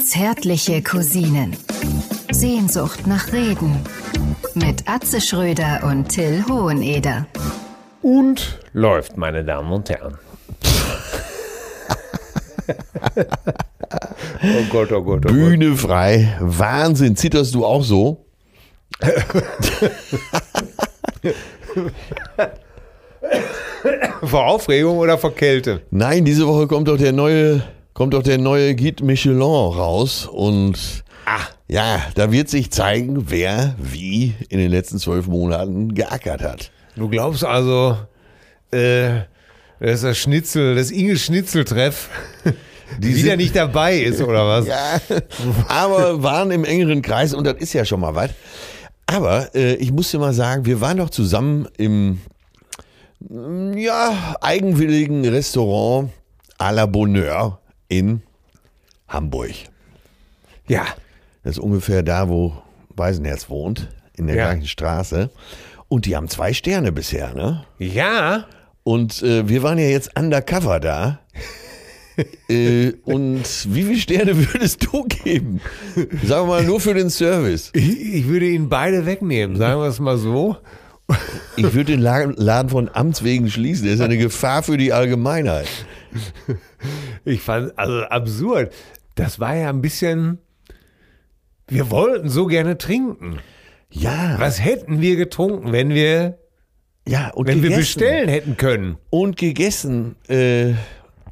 Zärtliche Cousinen. Sehnsucht nach Reden. Mit Atze Schröder und Till Hoheneder. Und läuft, meine Damen und Herren. oh Gott, oh Gott, oh Bühne frei. Wahnsinn. Zitterst du auch so? Vor Aufregung oder vor Kälte? Nein, diese Woche kommt doch der neue, kommt doch der neue Guide Michelin raus und Ah, ja, da wird sich zeigen, wer wie in den letzten zwölf Monaten geackert hat. du glaubst also, äh, dass das Schnitzel, das Inge Schnitzeltreff Die wieder nicht dabei ist oder was? Ja, aber waren im engeren Kreis und das ist ja schon mal was. Aber äh, ich muss dir mal sagen, wir waren doch zusammen im ja, eigenwilligen Restaurant à la Bonheur in Hamburg. Ja. Das ist ungefähr da, wo Weisenherz wohnt, in der Ja. gleichen Straße. Und die haben zwei Sterne bisher, ne? Ja. Und äh, wir waren ja jetzt undercover da. äh, und wie viele Sterne würdest du geben? Sagen wir mal nur für den Service. Ich, ich würde ihn beide wegnehmen, sagen wir es mal so. Ich würde den La- Laden von Amts wegen schließen. Der ist eine Gefahr für die Allgemeinheit. Ich fand, also absurd. Das war ja ein bisschen. Wir wollten so gerne trinken. Ja, Was hätten wir getrunken, wenn wir, ja und wenn wir gegessen. bestellen hätten können? Und gegessen. Äh,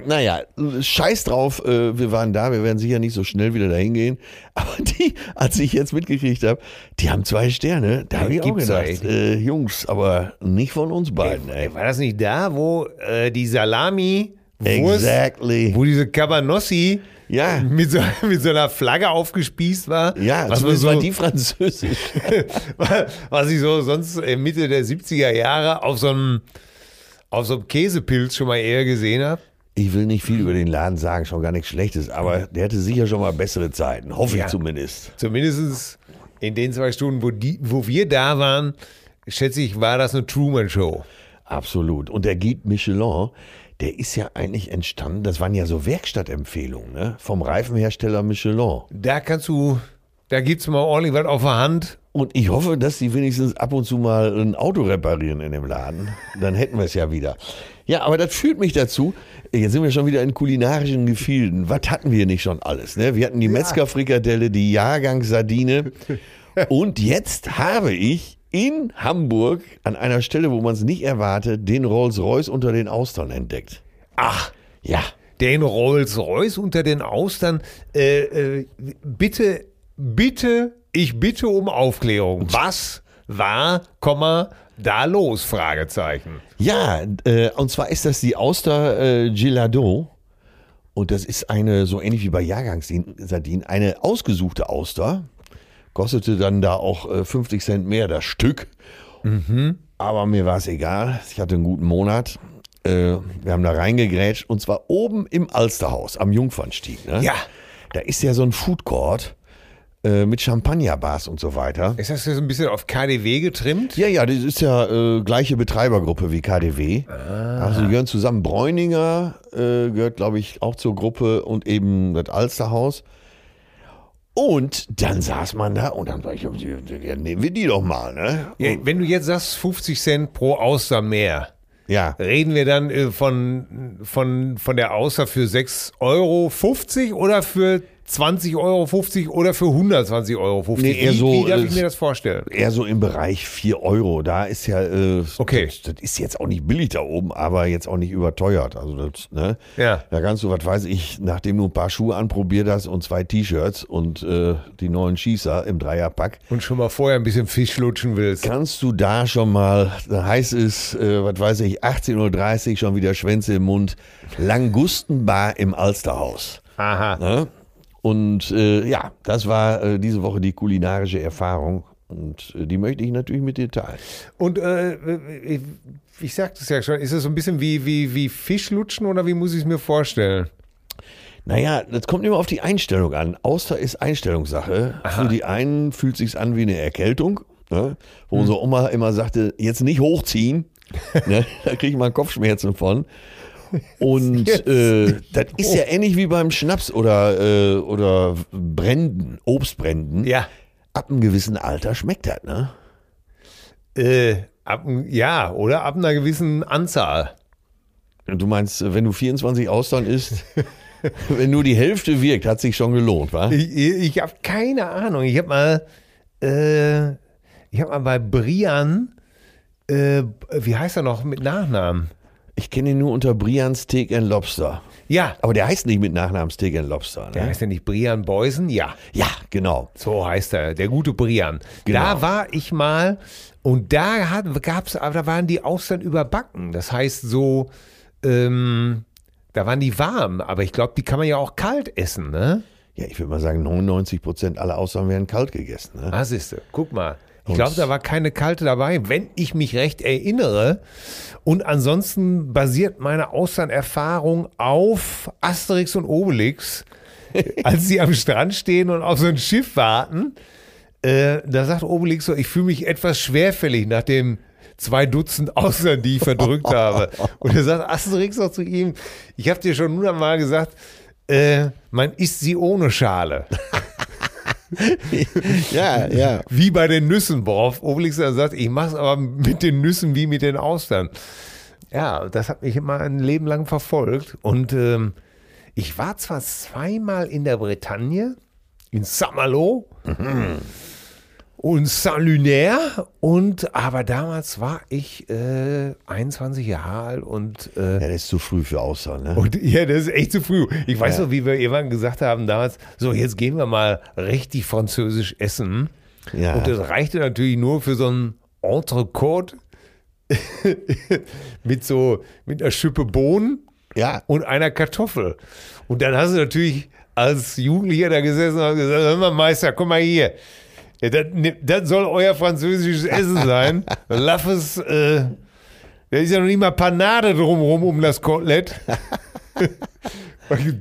naja, scheiß drauf, äh, wir waren da, wir werden sicher nicht so schnell wieder dahin gehen. Aber die, als ich jetzt mitgekriegt habe, die haben zwei Sterne. Da Ja, habe ich auch gedacht, äh, Jungs, aber nicht von uns beiden. Ey. Ey, war das nicht da, wo äh, die Salami, Wurst, Exactly. wo diese Cabanossi Ja. mit so, mit so einer Flagge aufgespießt war? Ja, was, zumindest so, war die französisch. was ich so sonst äh, Mitte der 70er Jahre auf so einem auf so einem Käsepilz schon mal eher gesehen habe. Ich will nicht viel über den Laden sagen, schon gar nichts Schlechtes, aber der hatte sicher schon mal bessere Zeiten, hoffe Ja. ich zumindest. Zumindest in den zwei Stunden, wo, die, wo wir da waren, schätze ich, war das eine Truman-Show. Absolut. Und der Guide Michelin, der ist ja eigentlich entstanden, das waren ja so Werkstattempfehlungen, ne? Vom Reifenhersteller Michelin. Da kannst du, da gibt's mal ordentlich was auf der Hand. Und ich hoffe, dass die wenigstens ab und zu mal ein Auto reparieren in dem Laden. Dann hätten wir es ja wieder. Ja, aber das führt mich dazu. Jetzt sind wir schon wieder in kulinarischen Gefilden. Was hatten wir nicht schon alles? Ne? Wir hatten die Metzgerfrikadelle, die Jahrgangssardine. Und jetzt habe ich in Hamburg an einer Stelle, wo man es nicht erwartet, den Rolls-Royce unter den Austern entdeckt. Ach, Ja, den Rolls-Royce unter den Austern. Äh, äh, bitte, bitte, ich bitte um Aufklärung. Was war, Komma, da los? Fragezeichen. Ja, äh, und zwar ist das die Auster äh, Gilado. Und das ist eine, so ähnlich wie bei Jahrgangssardinen, eine ausgesuchte Auster. Kostete dann da auch äh, 50 Cent mehr das Stück. Aber mir war es egal. Ich hatte einen guten Monat. Äh, wir haben da reingegrätscht und zwar oben im Alsterhaus am Jungfernstieg. Ne? Ja. Da ist ja so ein Food Court äh, mit Champagnerbars und so weiter. Ist das jetzt ein bisschen auf KDW getrimmt? Ja, ja, das ist ja äh, gleiche Betreibergruppe wie KDW. Also die gehören zusammen. Bräuninger äh, gehört, glaube ich, auch zur Gruppe und eben das Alsterhaus. Und dann saß man da und dann sag ich, ja, nehmen wir die doch mal, ne? Ja, wenn du jetzt sagst 50 Cent pro Auster mehr, Ja, reden wir dann äh, von, von, von der Auster für 6,50 Euro oder für 20,50 Euro oder für 120,50 Euro? Nee, eher wie, so, wie darf äh, ich mir das vorstellen? eher so im Bereich 4 Euro. Da ist ja, äh, Okay. das, das ist jetzt auch nicht billig da oben, aber jetzt auch nicht überteuert. Also das, ne? Ja. Da kannst du, was weiß ich, nachdem du ein paar Schuhe anprobiert hast und zwei T-Shirts und äh, die neuen Schießer im Dreierpack, Und schon mal vorher ein bisschen Fisch lutschen willst. kannst du da schon mal, da heißt es, äh, was weiß ich, 18.30 Uhr schon wieder Schwänze im Mund, Langustenbar im Alsterhaus. Aha. Ne? Und äh, ja, das war äh, diese Woche die kulinarische Erfahrung und äh, die möchte ich natürlich mit dir teilen. Und äh, ich, ich sagte es ja schon, ist es so ein bisschen wie, wie, wie Fischlutschen oder wie muss ich es mir vorstellen? Naja, das kommt immer auf die Einstellung an. Auster ist Einstellungssache. Für die einen fühlt sich's an wie eine Erkältung, ne? wo unsere Oma immer sagte, jetzt nicht hochziehen, ne? da kriege ich mal Kopfschmerzen von. Und äh, das ist ja ähnlich wie beim Schnaps oder, äh, oder Bränden, Obstbränden. Ja. Ab einem gewissen Alter schmeckt das, ne? Äh, ab, ja, oder ab einer gewissen Anzahl. Du meinst, wenn du 24 Austern isst, wenn nur die Hälfte wirkt, hat sich schon gelohnt, wa? Ich, ich habe keine Ahnung. Ich habe mal, äh, ich habe mal bei Brian, äh, wie heißt er noch mit Nachnamen? Ich kenne ihn nur unter Brian Steak and Lobster. Ja, Aber der heißt nicht mit Nachnamen Steak and Lobster. der Ne? heißt ja nicht Brian Beusen? Ja, Ja, genau. so heißt er, der gute Brian. Genau. Da war ich mal und da hat, gab's, aber da waren die Austern überbacken. Das heißt so, ähm, da waren die warm, aber ich glaube, die kann man ja auch kalt essen, ne? Ja, ich würde mal sagen, 99 Prozent aller Austern werden kalt gegessen. Ne? Ah, siehste, guck mal. Ich glaube, da war keine kalte dabei, wenn ich mich recht erinnere. Und ansonsten basiert meine Austernerfahrung auf Asterix und Obelix, als sie am Strand stehen und auf so ein Schiff warten. Äh, da sagt Obelix so, ich fühle mich etwas schwerfällig nach dem zwei Dutzend Austern, die ich verdrückt habe. Und er sagt Asterix auch zu ihm, ich habe dir schon hundertmal gesagt, äh, man isst sie ohne Schale. Ja, ja. Wie bei den Nüssen, worauf Obelix dann sagt, ich mache es aber mit den Nüssen wie mit den Austern. Ja, das hat mich immer ein Leben lang verfolgt. Und ähm, ich war zwar zweimal in der Bretagne, in Saint-Malo und Saint-Lunaire, und aber damals war ich äh, 21 Jahre alt und äh, Ja, das ist zu früh für Austern. Ne? und ja, das ist echt zu früh. Ich weiß Ja. noch, wie wir irgendwann gesagt haben damals, so jetzt gehen wir mal richtig französisch essen. Ja. Und das reichte natürlich nur für so ein Entrecote mit so, mit einer Schippe Bohnen Ja. und einer Kartoffel. Und dann hast du natürlich als Jugendlicher da gesessen und gesagt, hör mal Meister, komm mal hier. Ja, das, das soll euer französisches Essen sein. Lass es, äh, da ist ja noch nicht mal Panade drumherum um das Kotelett.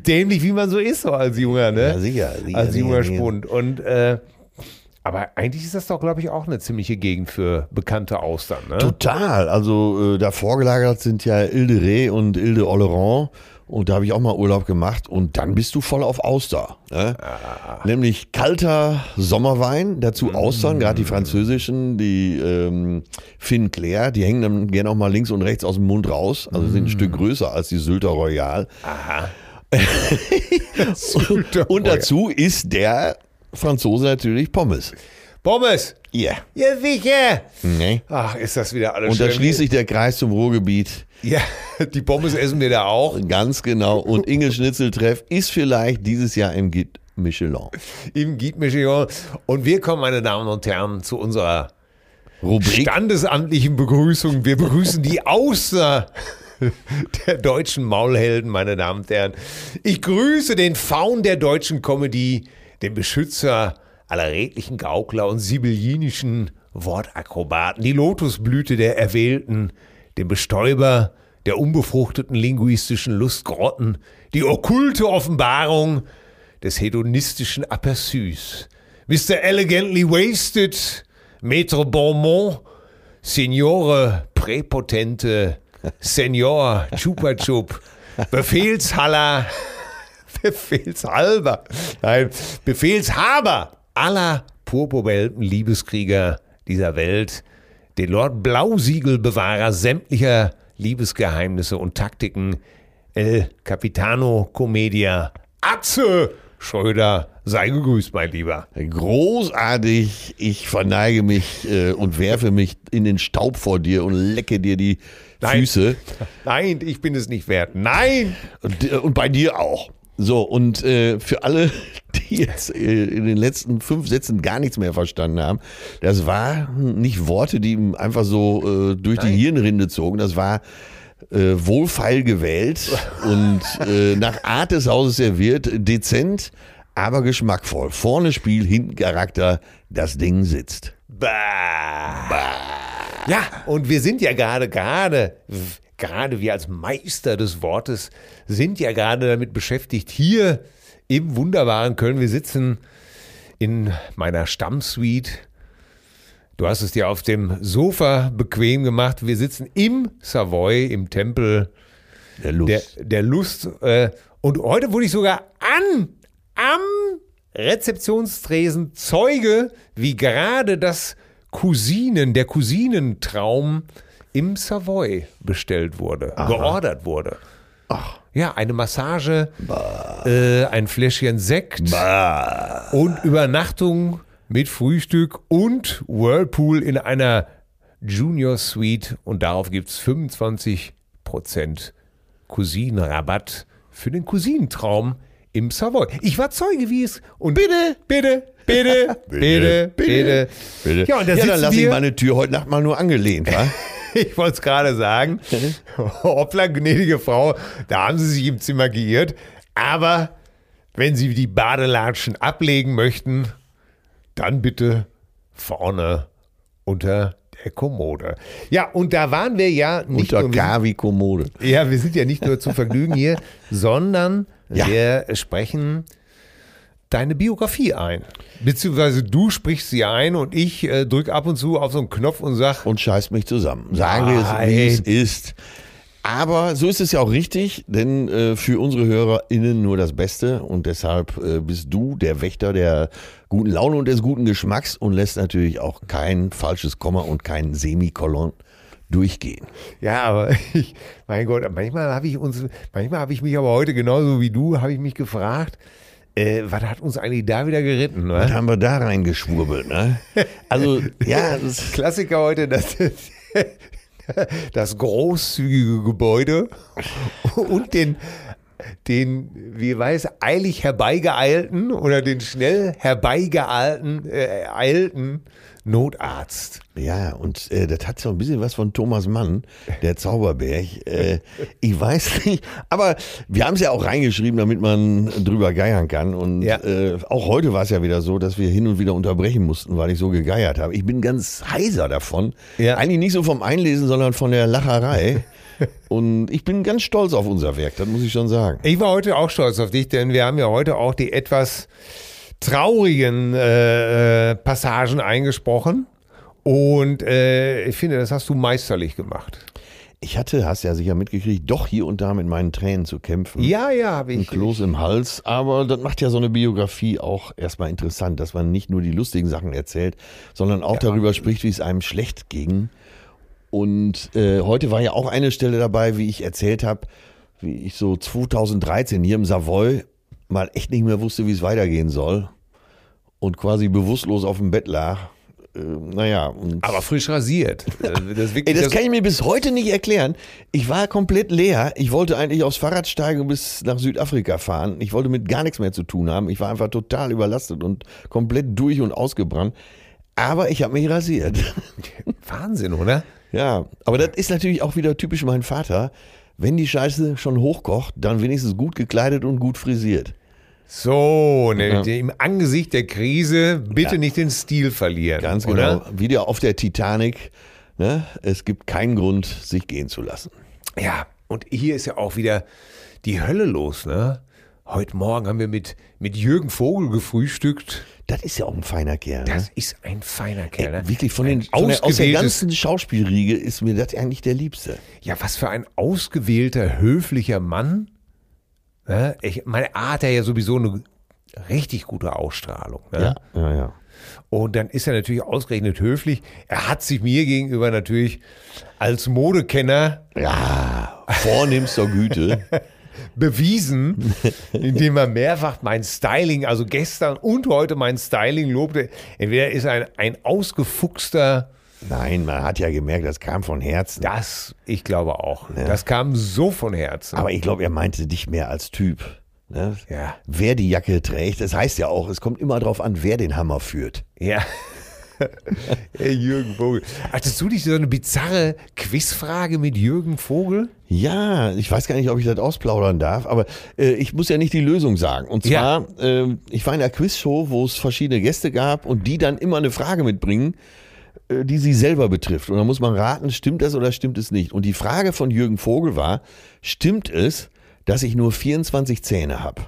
Dämlich, wie man so ist, so als Junger, ne? Ja, sicher, sicher, Als junger sicher. Spund. Und, äh, aber eigentlich ist das doch, glaube ich, auch eine ziemliche Gegend für bekannte Austern, ne? Total. Also äh, da vorgelagert sind ja Ile de Ré und Ile de Oleron. Und da habe ich auch mal Urlaub gemacht. Und dann bist du voll auf Auster. Ne? Nämlich kalter Sommerwein, dazu Austern, gerade die französischen, die ähm, Finn Clair, die hängen dann gerne auch mal links und rechts aus dem Mund raus. Also sind ein Stück größer als die Sylter Royal. Sylter Und dazu ist der Franzose natürlich Pommes. Pommes! Ja. Ja, sicher! Nee. Ach, ist das wieder alles Und da schön. schließt sich der Kreis zum Ruhrgebiet. Ja, die Pommes essen wir da auch. Ganz genau. Und Inge Schnitzeltreff ist vielleicht dieses Jahr im Guide Michelin. Im Guide Michelin. Und wir kommen, meine Damen und Herren, zu unserer Rubrik. standesamtlichen Begrüßung. Wir begrüßen die Außer der deutschen Maulhelden, meine Damen und Herren. Ich grüße den Faun der deutschen Comedy, den Beschützer aller redlichen Gaukler und sibyllinischen Wortakrobaten, die Lotusblüte der Erwählten, den Bestäuber der unbefruchteten linguistischen Lustgrotten, die okkulte Offenbarung des hedonistischen Aperçus. Mr. Elegantly Wasted, Maître Bonmont, Signore Präpotente, Senior Chupa Chup, Befehlshaller, Befehlshalber, nein, Befehlshaber aller purpurwelten Liebeskrieger dieser Welt, den Lord Blausiegelbewahrer sämtlicher Liebesgeheimnisse und Taktiken, El Capitano Commedia, Atze Schröder, sei gegrüßt, mein Lieber. Großartig. Ich verneige mich äh, und werfe mich in den Staub vor dir und lecke dir die Nein. Füße. Nein, ich bin es nicht wert. Nein! Und, äh, und bei dir auch. So, und äh, für alle, die jetzt äh, in den letzten fünf Sätzen gar nichts mehr verstanden haben, das waren nicht Worte, die ihm einfach so äh, durch die Nein. Hirnrinde zogen. Das war äh, wohlfeil gewählt und äh, nach Art des Hauses serviert, dezent, aber geschmackvoll. Vorne Spiel, hinten Charakter, das Ding sitzt. Bah. Ja, und wir sind ja gerade, gerade, gerade wir als Meister des Wortes sind ja gerade damit beschäftigt, hier im wunderbaren Köln. Wir sitzen in meiner Stammsuite. Du hast es dir auf dem Sofa bequem gemacht. Wir sitzen im Savoy, im Tempel Der Lust. Der, der Lust. Äh, und heute wurde ich sogar an, am Rezeptionstresen Zeuge, wie gerade das Cousinen, der Cousinentraum im Savoy bestellt wurde, geordert wurde. Ach. Ja, eine Massage, äh, ein Fläschchen Sekt und Übernachtung mit Frühstück und Whirlpool in einer Junior Suite und darauf gibt es 25% Cousinenrabatt für den Cousinentraum im Savoy. Ich war Zeuge, wie es und bitte, bitte, bitte, bitte, bitte, Bitte. Ja, und da ja dann lass ich wir- meine Tür heute Nacht mal nur angelehnt, wa? Ich wollte es gerade sagen. Hoppla, gnädige Frau, da haben Sie sich im Zimmer geirrt. Aber wenn Sie die Badelatschen ablegen möchten, dann bitte vorne unter der Kommode. Ja, und da waren wir ja nicht Unter nur, wir K wie Kommode. sind, ja, wir sind ja nicht nur zum Vergnügen hier, sondern Ja. wir sprechen deine Biografie ein. Beziehungsweise du sprichst sie ein und ich äh, drücke ab und zu auf so einen Knopf und sag, Und scheiß mich zusammen. Sagen wir es, wie es ist. Aber so ist es ja auch richtig, denn äh, für unsere HörerInnen nur das Beste und deshalb äh, bist du der Wächter der guten Laune und des guten Geschmacks und lässt natürlich auch kein falsches Komma und kein Semikolon durchgehen. Ja, aber ich, mein Gott, manchmal habe ich uns, manchmal habe ich mich aber heute genauso wie du, habe ich mich gefragt, äh, was hat uns eigentlich da wieder geritten? Was Ne? haben wir da reingeschwurbelt, ne? Also, ja, das, Klassiker heute, das, das großzügige Gebäude und den, den, wie weiß, eilig herbeigeeilten oder den schnell herbeigeeilten äh, eilten Notarzt. ja, und äh, das hat so ein bisschen was von Thomas Mann, der Zauberberg. Äh, ich weiß nicht, aber wir haben es ja auch reingeschrieben, damit man drüber geiern kann. Und Ja. äh, auch heute war es ja wieder so, dass wir hin und wieder unterbrechen mussten, weil ich so gegeiert habe. Ich bin ganz heiser davon. Ja. Eigentlich nicht so vom Einlesen, sondern von der Lacherei. und ich bin ganz stolz auf unser Werk, das muss ich schon sagen. Ich war heute auch stolz auf dich, denn wir haben ja heute auch die etwas traurigen äh, äh, Passagen eingesprochen. Und äh, ich finde, das hast du meisterlich gemacht. Ich hatte, hast ja sicher mitgekriegt, doch hier und da mit meinen Tränen zu kämpfen. Ja, ja, habe ein ich. Kloß im Hals, aber das macht ja so eine Biografie auch erstmal interessant, dass man nicht nur die lustigen Sachen erzählt, sondern auch darüber spricht, wie es einem schlecht ging. Und äh, heute war ja auch eine Stelle dabei, wie ich erzählt habe, wie ich so 2013 hier im Savoy mal echt nicht mehr wusste, wie es weitergehen soll und quasi bewusstlos auf dem Bett lag. Äh, naja, Aber frisch rasiert. Äh, Das, Ey, das- kann ich mir bis heute nicht erklären. Ich war komplett leer. Ich wollte eigentlich aufs Fahrrad steigen und bis nach Südafrika fahren. Ich wollte mit gar nichts mehr zu tun haben. Ich war einfach total überlastet und komplett durch und ausgebrannt. Aber ich habe mich rasiert. Wahnsinn, oder? ja, aber das ist natürlich auch wieder typisch mein Vater. Wenn die Scheiße schon hochkocht, dann wenigstens gut gekleidet und gut frisiert. So, ne, Ja. im Angesicht der Krise bitte nicht den Stil verlieren. Ganz oder? genau. Wieder auf der Titanic. Ne? Es gibt keinen Grund, sich gehen zu lassen. Ja, und hier ist ja auch wieder die Hölle los, ne? Heute Morgen haben wir mit, mit Jürgen Vogel gefrühstückt. Das ist ja auch ein feiner Kerl. Ne? Das ist ein feiner Kerl. ne? Wirklich von den von der, aus der ganzen Schauspielriege ist mir das eigentlich der Liebste. Ja, was für ein ausgewählter, höflicher Mann. Ne? Ich meine, A hat ja sowieso eine richtig gute Ausstrahlung. Ne? ja, ja. Und dann ist er natürlich ausgerechnet höflich. Er hat sich mir gegenüber natürlich als Modekenner Ja, vornehmster Güte. bewiesen, indem er mehrfach mein Styling, also gestern und heute mein Styling lobte. Entweder ist er ein, ein ausgefuchster, Nein, man hat ja gemerkt, das kam von Herzen. das, ich glaube auch. Das kam so von Herzen. Aber ich glaube, er meinte dich mehr als Typ. Ne? Ja. Wer die Jacke trägt, das heißt ja auch, es kommt immer darauf an, wer den Hammer führt. Ja. Hey, Jürgen Vogel. Hattest du nicht so eine bizarre Quizfrage mit Jürgen Vogel? Ja, ich weiß gar nicht, ob ich das ausplaudern darf, aber äh, ich muss ja nicht die Lösung sagen. Und Ja. zwar, ähm, ich war in einer Quizshow, wo es verschiedene Gäste gab und die dann immer eine Frage mitbringen, äh, die sie selber betrifft. Und da muss man raten, stimmt das oder stimmt es nicht. Und die Frage von Jürgen Vogel war, stimmt es, dass ich nur 24 Zähne habe?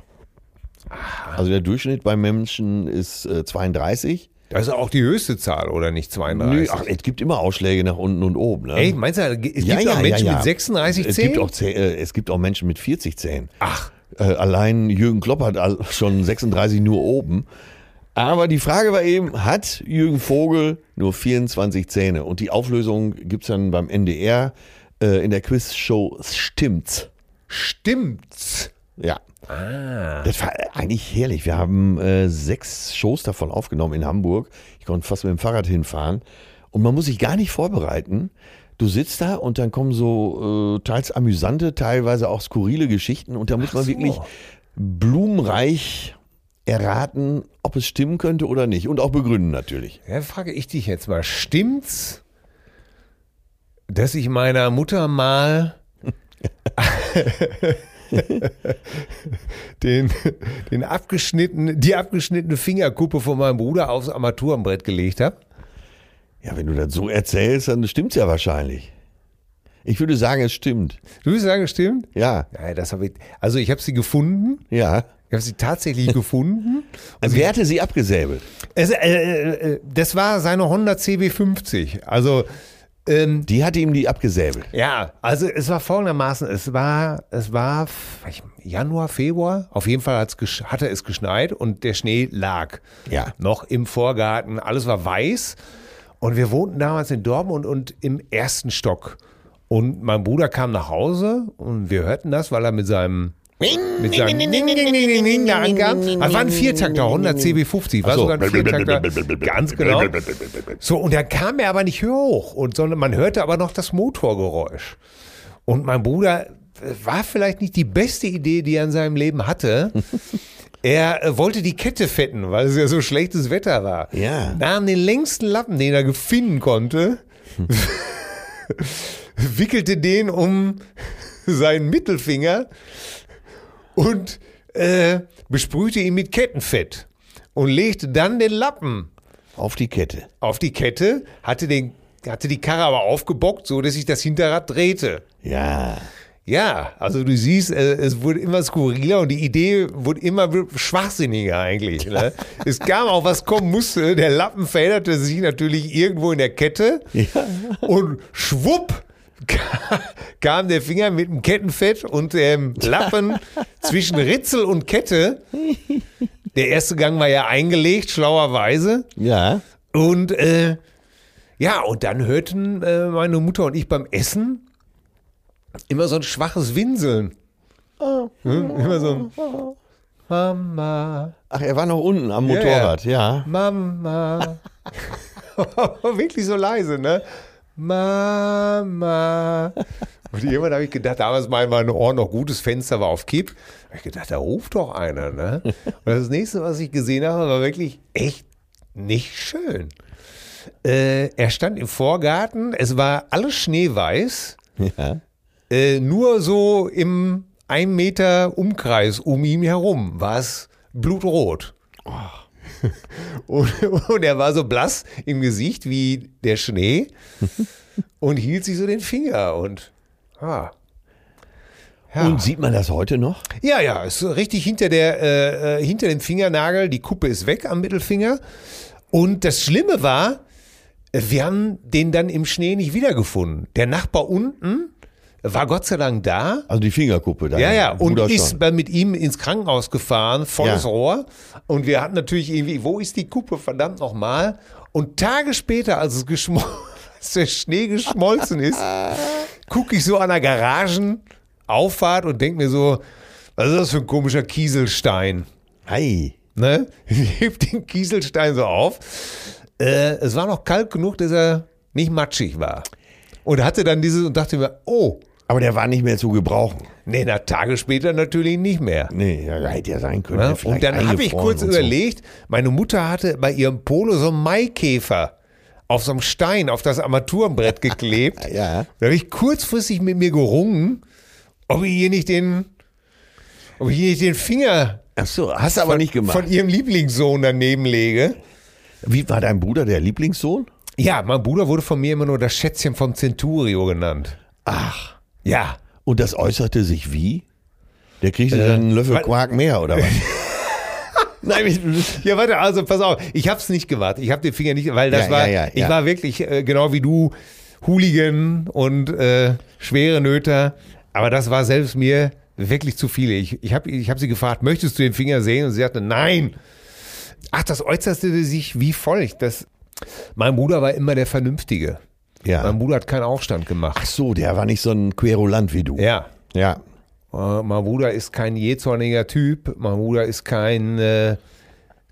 Also der Durchschnitt beim Menschen ist äh, 32 Das ist auch die höchste Zahl, oder nicht? 32. Nö, ach, es gibt immer Ausschläge nach unten und oben. Ne? Ey, meinst du, es gibt auch Menschen mit 36 es Zähnen? Gibt auch, Zäh- äh, es gibt auch Menschen mit 40 Zähnen. Ach, Äh, allein Jürgen Klopp hat schon 36 nur oben. Aber die Frage war eben, hat Jürgen Vogel nur 24 Zähne? Und die Auflösung gibt es dann beim NDR äh, in der Quizshow Stimmt's. stimmt's. Ja. Ah. Das war eigentlich herrlich. Wir haben äh, sechs Shows davon aufgenommen in Hamburg. Ich konnte fast mit dem Fahrrad hinfahren. Und man muss sich gar nicht vorbereiten. Du sitzt da und dann kommen so äh, teils amüsante, teilweise auch skurrile Geschichten. Und da muss man so. wirklich blumenreich erraten, ob es stimmen könnte oder nicht. Und auch begründen natürlich. Ja, frage ich dich jetzt mal, stimmt's, dass ich meiner Mutter mal den, den abgeschnittenen, die abgeschnittene Fingerkuppe von meinem Bruder aufs Armaturenbrett gelegt habe? Ja, wenn du das so erzählst, dann stimmt's ja wahrscheinlich. Ich würde sagen, es stimmt. Du würdest sagen, stimmt? Ja, Ja, das habe ich. Also ich habe sie gefunden. ja. Ich habe sie tatsächlich gefunden. Wer hatte sie abgesäbelt? Es, äh, äh, äh, das war seine Honda CB50. Also ähm, Die hatte ihm die abgesäbelt. Ja, also es war folgendermaßen, es war, es war Januar, Februar, auf jeden Fall hatte es geschneit und der Schnee lag Ja. noch im Vorgarten, alles war weiß und wir wohnten damals in Dortmund und im ersten Stock und mein Bruder kam nach Hause und wir hörten das, weil er mit seinem mit seinem Ding, da ankam. Das war ein Viertakter, Honda CB50, war so. sogar ein Viertakter, ganz genau. So, und dann kam er aber nicht hoch, und, sondern man hörte aber noch das Motorgeräusch. Und mein Bruder äh, war vielleicht nicht die beste Idee, die er in seinem Leben hatte. Er äh, wollte die Kette fetten, weil es ja so schlechtes Wetter war. Ja. Nahm den längsten Lappen, den er gefinden konnte, wickelte den um seinen Mittelfinger und äh, besprühte ihn mit Kettenfett und legte dann den Lappen Auf die Kette. auf die Kette, hatte, den, hatte die Karre aber aufgebockt, so dass sich das Hinterrad drehte. Ja. Ja, also du siehst, äh, es wurde immer skurriler und die Idee wurde immer schwachsinniger eigentlich. Ne? es kam auch, was kommen musste. Der Lappen verhedderte sich natürlich irgendwo in der Kette und schwupp kam der Finger mit dem Kettenfett und dem Lappen zwischen Ritzel und Kette. Der erste Gang war ja eingelegt, schlauerweise. Ja. Und äh, ja, und dann hörten äh, meine Mutter und ich beim Essen immer so ein schwaches Winseln. Hm? Immer so ein Mama, Ach, er war noch unten am Ja, ja. Motorrad, ja. Mama. Wirklich so leise, ne? Mama. Und irgendwann habe ich gedacht, damals mein, mein Ohr noch gutes Fenster war auf Kipp. habe ich gedacht, da ruft doch einer, ne? Und das nächste, was ich gesehen habe, war wirklich echt nicht schön. Äh, er stand im Vorgarten, es war alles schneeweiß, Ja. äh, nur so im ein Meter Umkreis um ihn herum war es blutrot. Und, und er war so blass im Gesicht wie der Schnee und hielt sich so den Finger und ah. Ja. Und sieht man das heute noch? Ja, ja, ist so richtig hinter der, äh, äh, hinter dem Fingernagel, die Kuppe ist weg am Mittelfinger. Und das Schlimme war, wir haben den dann im Schnee nicht wiedergefunden. Der Nachbar unten war Gott sei Dank da. Also die Fingerkuppe da. Ja, ja, und ist schon. mit ihm ins Krankenhaus gefahren, volles Ja. Rohr. Und wir hatten natürlich irgendwie, wo ist die Kuppe, verdammt nochmal? Und Tage später, als es geschmol als der Schnee geschmolzen ist, gucke ich so an der Garagenauffahrt und denke mir so, was ist das für ein komischer Kieselstein? Hi. Ne? Ich heb den Kieselstein so auf. Äh, es war noch kalt genug, dass er nicht matschig war. Und hatte dann dieses und dachte mir, oh, Aber der war nicht mehr zu gebrauchen. nee, na, Tage später natürlich nicht mehr. Nee, ja, hätte ja sein können. Ja, und dann habe ich kurz so. überlegt, meine Mutter hatte bei ihrem Polo so einen Maikäfer auf so einem Stein auf das Armaturenbrett geklebt. Ja. Da habe ich kurzfristig mit mir gerungen, ob ich hier nicht den, ob ich hier nicht den Finger Ach so, hast du aber von, nicht gemacht. von ihrem Lieblingssohn daneben lege. Wie war dein Bruder der Lieblingssohn? Ja, mein Bruder wurde von mir immer nur das Schätzchen vom Centurio genannt. Ach. Ja. Und das äußerte sich wie? Der kriegte dann einen Löffel Quark mehr, oder was? Nein, ich- Ja, warte, also pass auf, ich hab's nicht gemacht. Ich hab den Finger nicht, weil das Ja, war, ja, ja, ich war wirklich äh, genau wie du, Hooligan und äh, schwere Nöter. Aber das war selbst mir wirklich zu viel. Ich, ich habe ich hab sie gefragt, möchtest du den Finger sehen? Und sie sagte, nein. Ach, das äußerte sich wie folgt. Das, mein Bruder war immer der Vernünftige. Ja. Mein Bruder hat keinen Aufstand gemacht. Ach so, der war nicht so ein Querulant wie du. Ja. Ja. Äh, mein Bruder ist kein jähzorniger Typ. Mein Bruder ist kein, äh,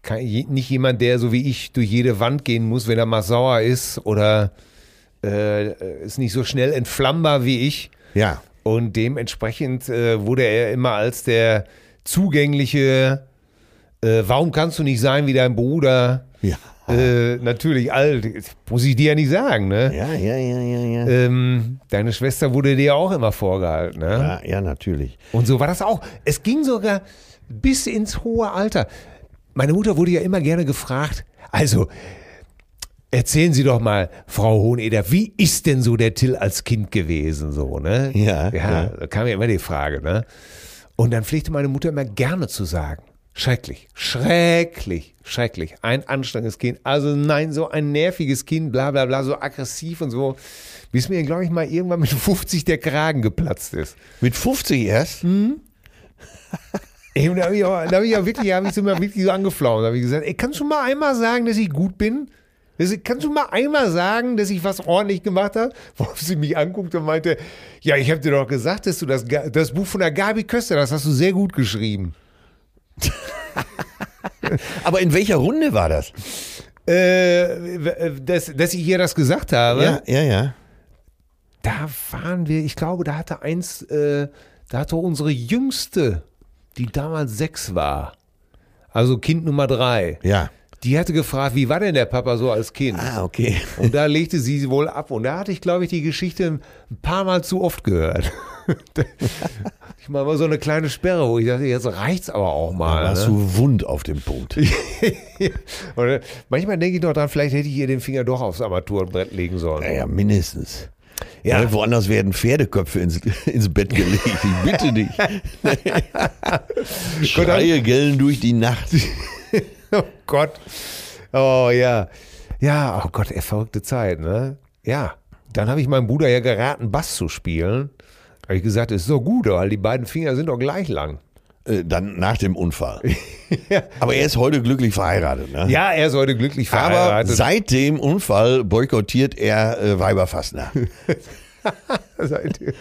kein nicht jemand, der so wie ich durch jede Wand gehen muss, wenn er mal sauer ist oder äh, ist nicht so schnell entflammbar wie ich. Ja. Und dementsprechend äh, wurde er immer als der zugängliche, äh, warum kannst du nicht sein wie dein Bruder? Ja. Äh, natürlich alt, muss ich dir ja nicht sagen, ne? Ja, ja, ja, ja, ja. Ähm, deine Schwester wurde dir auch immer vorgehalten, ne? Ja, ja, natürlich. Und so war das auch. Es ging sogar bis ins hohe Alter. Meine Mutter wurde ja immer gerne gefragt, also erzählen Sie doch mal, Frau Hoheneder, wie ist denn so der Till als Kind gewesen? So, ne? Ja, Ja, ja. da kam ja immer die Frage, ne? Und dann pflegte meine Mutter immer gerne zu sagen. Schrecklich, schrecklich, schrecklich. Ein anstrengendes Kind. Also nein, so ein nerviges Kind, bla bla bla, so aggressiv und so. Bis mir, glaube ich, mal irgendwann mit 50 der Kragen geplatzt ist. Mit 50 erst? Ey, und da habe ich, auch- da hab ich auch wirklich, hab ich so mal wirklich so angeflaumt. Da habe ich gesagt, ey, kannst du mal einmal sagen, dass ich gut bin? Das- Kannst du mal einmal sagen, dass ich was ordentlich gemacht habe? Worauf sie mich anguckt und meinte, ja, ich habe dir doch gesagt, dass du das, das Buch von der Gabi Köster, das hast du sehr gut geschrieben. Aber in welcher Runde war das? Äh, dass, dass ich ihr das gesagt habe, Ja, ja, ja. da waren wir, ich glaube, da hatte eins, äh, da hatte unsere Jüngste, die damals sechs war, also Kind Nummer drei, Ja. die hatte gefragt, wie war denn der Papa so als Kind? Ah, okay. Und da legte sie sie wohl ab. Und da hatte ich, glaube ich, die Geschichte ein paar Mal zu oft gehört. ich meine, mal so eine kleine Sperre, wo ich dachte, jetzt reicht's aber auch Da mal. warst Ne? du wund auf dem Punkt. Und äh, manchmal denke ich noch dran, vielleicht hätte ich ihr den Finger doch aufs Armaturenbrett legen sollen. Naja, mindestens. Ja. Ja. woanders werden Pferdeköpfe ins, ins Bett gelegt. Ich bitte dich. Schreie gellen durch die Nacht. Oh Gott. Oh ja. Ja, oh Gott, ey, verrückte Zeit, ne? Ja. Dann habe ich meinem Bruder ja geraten, Bass zu spielen. Habe ich gesagt, ist so gut, weil die beiden Finger sind doch gleich lang. Äh, Dann nach dem Unfall. Aber er ist heute glücklich verheiratet. Ne? Ja, er ist heute glücklich Aber verheiratet. seit dem Unfall boykottiert er äh, Weiberfassner. Seitdem.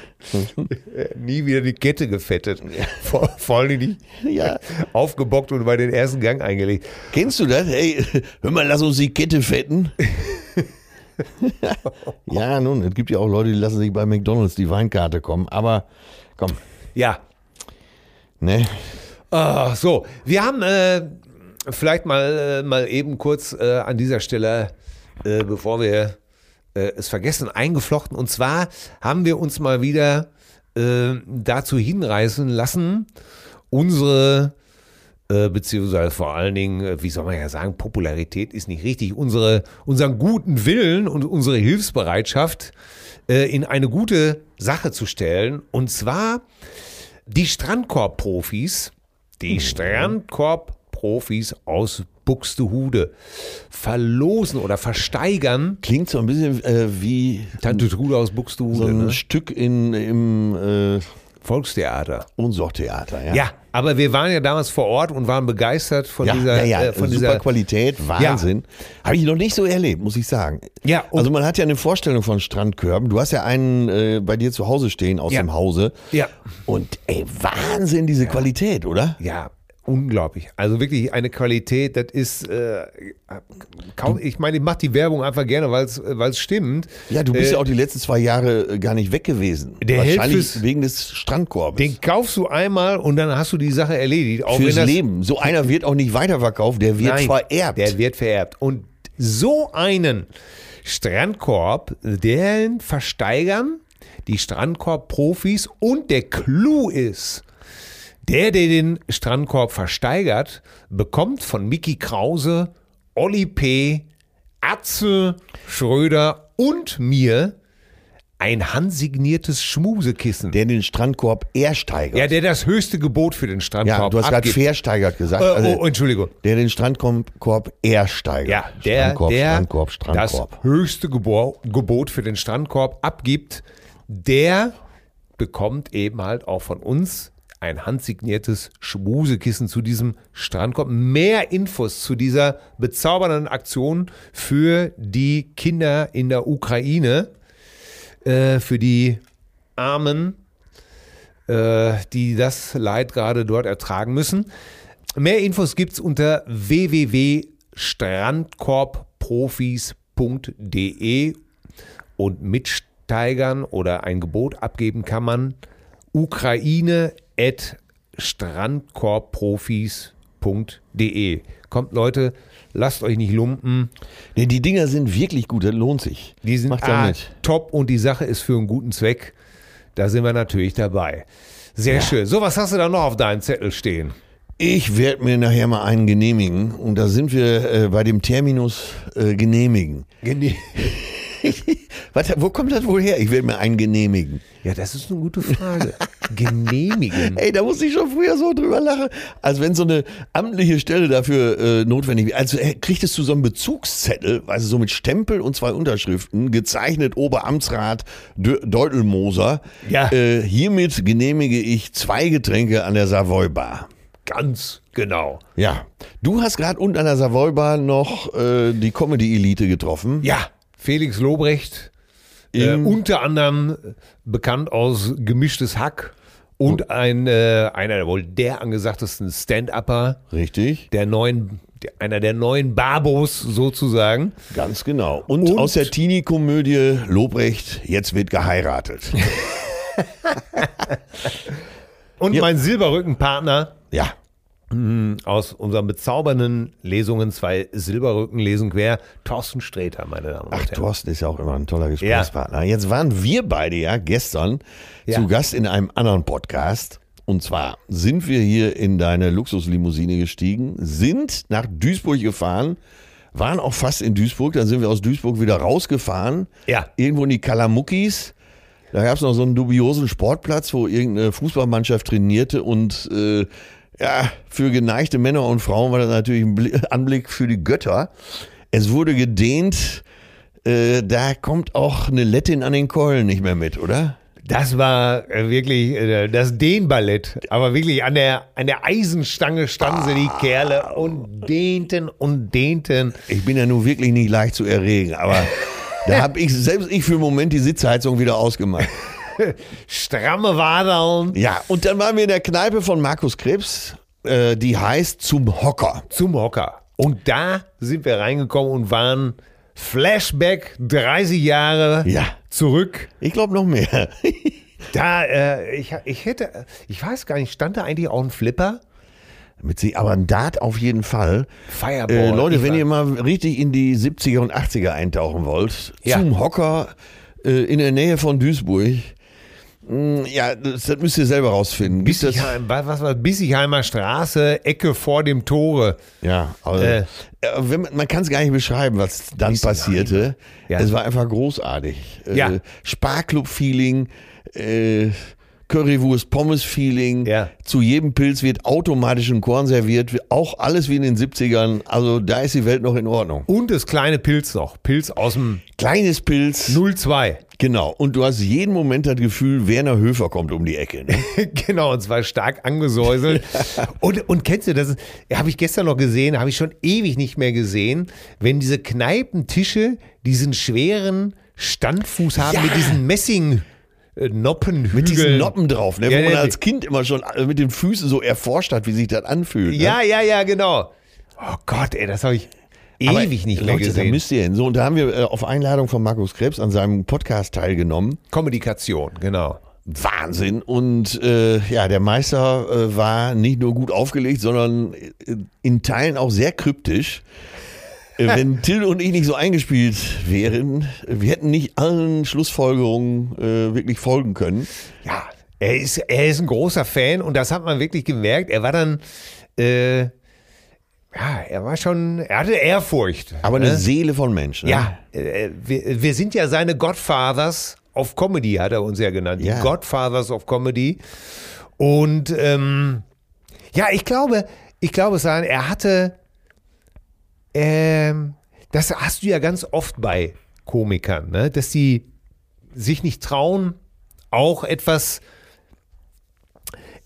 Nie wieder die Kette gefettet. Vor, vor allem nicht Ja. aufgebockt und bei den ersten Gang eingelegt. Kennst du das? Hey, hör mal, lass uns die Kette fetten. ja, nun, es gibt ja auch Leute, die lassen sich bei McDonalds die Weinkarte kommen. Aber komm, Ja. ne? Ah, so, wir haben äh, vielleicht mal, äh, mal eben kurz äh, an dieser Stelle, äh, bevor wir äh, es vergessen, eingeflochten. Und zwar haben wir uns mal wieder äh, dazu hinreißen lassen, unsere beziehungsweise vor allen Dingen, äh, wie soll man ja sagen, Popularität ist nicht richtig, unsere, unseren guten Willen und unsere Hilfsbereitschaft äh, in eine gute Sache zu stellen. Und zwar die Strandkorb-Profis, die Strandkorb-Profis aus Buxtehude verlosen oder versteigern. Klingt so ein bisschen äh, wie Tante Trude aus Buxtehude, so ein ne? Stück in, im äh, Volkstheater. Unsorttheater. Ja, Ja, aber wir waren ja damals vor Ort und waren begeistert von ja, dieser, ja, ja äh, von super dieser Qualität, Wahnsinn. Habe ich noch nicht so erlebt, muss ich sagen. Ja, also man hat ja eine Vorstellung von Strandkörben. Du hast ja einen äh, bei dir zu Hause stehen aus Ja. dem Hause. Ja. Und ey, Wahnsinn, diese Qualität, oder? Ja, unglaublich. Also wirklich eine Qualität, das ist äh, kaum, ich meine, ich mache die Werbung einfach gerne, weil es stimmt. Ja, du bist Äh, ja auch die letzten zwei Jahre äh, gar nicht weg gewesen. Der Wahrscheinlich fürs- wegen des Strandkorbes. Den kaufst du einmal und dann hast du die Sache erledigt. Auch Fürs das, Leben. So einer wird auch nicht weiterverkauft, der wird Nein, vererbt. Der wird vererbt. Und so einen Strandkorb, den versteigern die Strandkorb-Profis und der Clou ist, der, der den Strandkorb versteigert, bekommt von Mickey Krause, Olli P., Atze Schröder und mir ein handsigniertes Schmusekissen. Der den Strandkorb ersteigert. ja, der das höchste Gebot für den Strandkorb Ja, du hast gerade abgibt. versteigert gesagt. Äh, Also, oh, Entschuldigung. der den Strandkorb ersteigert. Ja, der, Strandkorb, der Strandkorb, Strandkorb. das höchste Gebot, Gebot für den Strandkorb abgibt, der bekommt eben halt auch von uns ein handsigniertes Schmusekissen zu diesem Strandkorb. Mehr Infos zu dieser bezaubernden Aktion für die Kinder in der Ukraine, äh, für die Armen, äh, die das Leid gerade dort ertragen müssen. Mehr Infos gibt's unter www.strandkorbprofis.de und mitsteigern oder ein Gebot abgeben kann man ukraine.strandkorbprofis.de. Kommt Leute, lasst euch nicht lumpen. Nee, die Dinger sind wirklich gut, das lohnt sich. Die sind Macht ja A, top und die Sache ist für einen guten Zweck. Da sind wir natürlich dabei. Sehr schön. So, was hast du da noch auf deinem Zettel stehen? Ich werde mir nachher mal einen genehmigen und da sind wir äh, bei dem Terminus äh, genehmigen. Warte, wo kommt das wohl her? Ich werde mir einen genehmigen. Ja, das ist eine gute Frage. Genehmigen. Ey, da musste ich schon früher so drüber lachen. Als wenn so eine amtliche Stelle dafür äh, notwendig wäre. Also äh, kriegtest du so einen Bezugszettel, also so mit Stempel und zwei Unterschriften, gezeichnet Oberamtsrat Dö Deutelmoser. Ja. Äh, hiermit genehmige ich zwei Getränke an der Savoy Bar. Ganz genau. Ja. Du hast gerade unten an der Savoy Bar noch äh, die Comedy-Elite getroffen. Ja, Felix Lobrecht, äh, unter anderem bekannt aus Gemischtes Hack und ein, äh, einer der wohl der angesagtesten Stand-Upper Richtig. der neuen, der, einer der neuen Barbos sozusagen. Ganz genau. Und, Und- aus der Teenie-Komödie Lobrecht, jetzt wird geheiratet. Und Ja. mein Silberrückenpartner ja. Aus unseren bezaubernden Lesungen, zwei Silberrücken lesen quer, Thorsten Sträter, meine Damen und Ach, Herren. Thorsten ist ja auch immer ein toller Gesprächspartner. Jetzt waren wir beide ja gestern Ja. zu Gast in einem anderen Podcast. Und zwar sind wir hier in deine Luxuslimousine gestiegen, sind nach Duisburg gefahren, waren auch fast in Duisburg, dann sind wir aus Duisburg wieder rausgefahren, Ja. irgendwo in die Kalamuckis. Da gab es noch so einen dubiosen Sportplatz, wo irgendeine Fußballmannschaft trainierte und äh, ja, für geneigte Männer und Frauen war das natürlich ein Bli- Anblick für die Götter. Es wurde gedehnt, äh, da kommt auch eine Lettin an den Keulen nicht mehr mit, oder? Das war äh, wirklich äh, das Dehnballett. Aber wirklich an der, an der Eisenstange standen sie, die Kerle, und dehnten und dehnten. Ich bin ja nun wirklich nicht leicht zu erregen, aber da habe ich, selbst ich für einen Moment die Sitzheizung wieder ausgemacht. Stramme Wadeln Ja, und dann waren wir in der Kneipe von Markus Krebs, äh, die heißt Zum Hocker. zum Hocker. Und da sind wir reingekommen und waren Flashback 30 Jahre Ja. zurück. Ich glaube noch mehr. Da, äh, ich, ich hätte, ich weiß gar nicht, stand da eigentlich auch ein Flipper? Mit sie, aber ein Dart auf jeden Fall. Fireball. Äh, Leute, wenn ihr mal richtig in die 70er und 80er eintauchen wollt, Ja. zum Hocker äh, in der Nähe von Duisburg. Mh, Ja, das, das müsst ihr selber rausfinden. Gibt das, Bissigheim, was, was war Bissigheimer Straße, Ecke vor dem Tore. ja, also, Äh. äh, man, man kann es gar nicht beschreiben, was dann Bissigheim. passierte. Ja. Es war einfach großartig. Äh, Ja. Sparklub-Feeling, äh, Currywurst-Pommes-Feeling. Ja. Zu jedem Pilz wird automatisch ein Korn serviert. Auch alles wie in den 70ern. Also da ist die Welt noch in Ordnung. Und das kleine Pilz noch. Pilz aus dem Kleines Pilz. 02. Genau. Und du hast jeden Moment das Gefühl, Werner Höfer kommt um die Ecke. Ne? genau, und zwar stark angesäuselt. und, und kennst du das? Habe ich gestern noch gesehen, habe ich schon ewig nicht mehr gesehen, wenn diese Kneipentische diesen schweren Standfuß haben Ja. mit diesen Messing. Äh, Noppenhügeln. Mit diesen Noppen drauf, ne? Ja, wo man ja, als Kind immer schon mit den Füßen so erforscht hat, wie sich das anfühlt. Ja, ne? ja, ja, genau. Oh Gott, ey, das habe ich Aber, ewig nicht mehr Leute, Da gesehen. müsst ihr hin. So, und da haben wir äh, auf Einladung von Markus Krebs an seinem Podcast teilgenommen. Kommunikation, genau. Wahnsinn. Und äh, ja, der Meister äh, war nicht nur gut aufgelegt, sondern äh, in Teilen auch sehr kryptisch. Äh, Wenn Till und ich nicht so eingespielt wären, wir hätten nicht allen Schlussfolgerungen äh, wirklich folgen können. Ja, er ist, er ist ein großer Fan und das hat man wirklich gemerkt. Er war dann, äh, ja, er war schon, er hatte Ehrfurcht. Aber eine ne? Seele von Mensch. Ne? Ja, äh, wir, wir sind ja seine Godfathers of Comedy hat er uns ja genannt. Ja. Die Godfathers of Comedy. Und ähm, ja, ich glaube, ich glaube, er hatte, ähm, das hast du ja ganz oft bei Komikern, ne? dass sie sich nicht trauen, auch etwas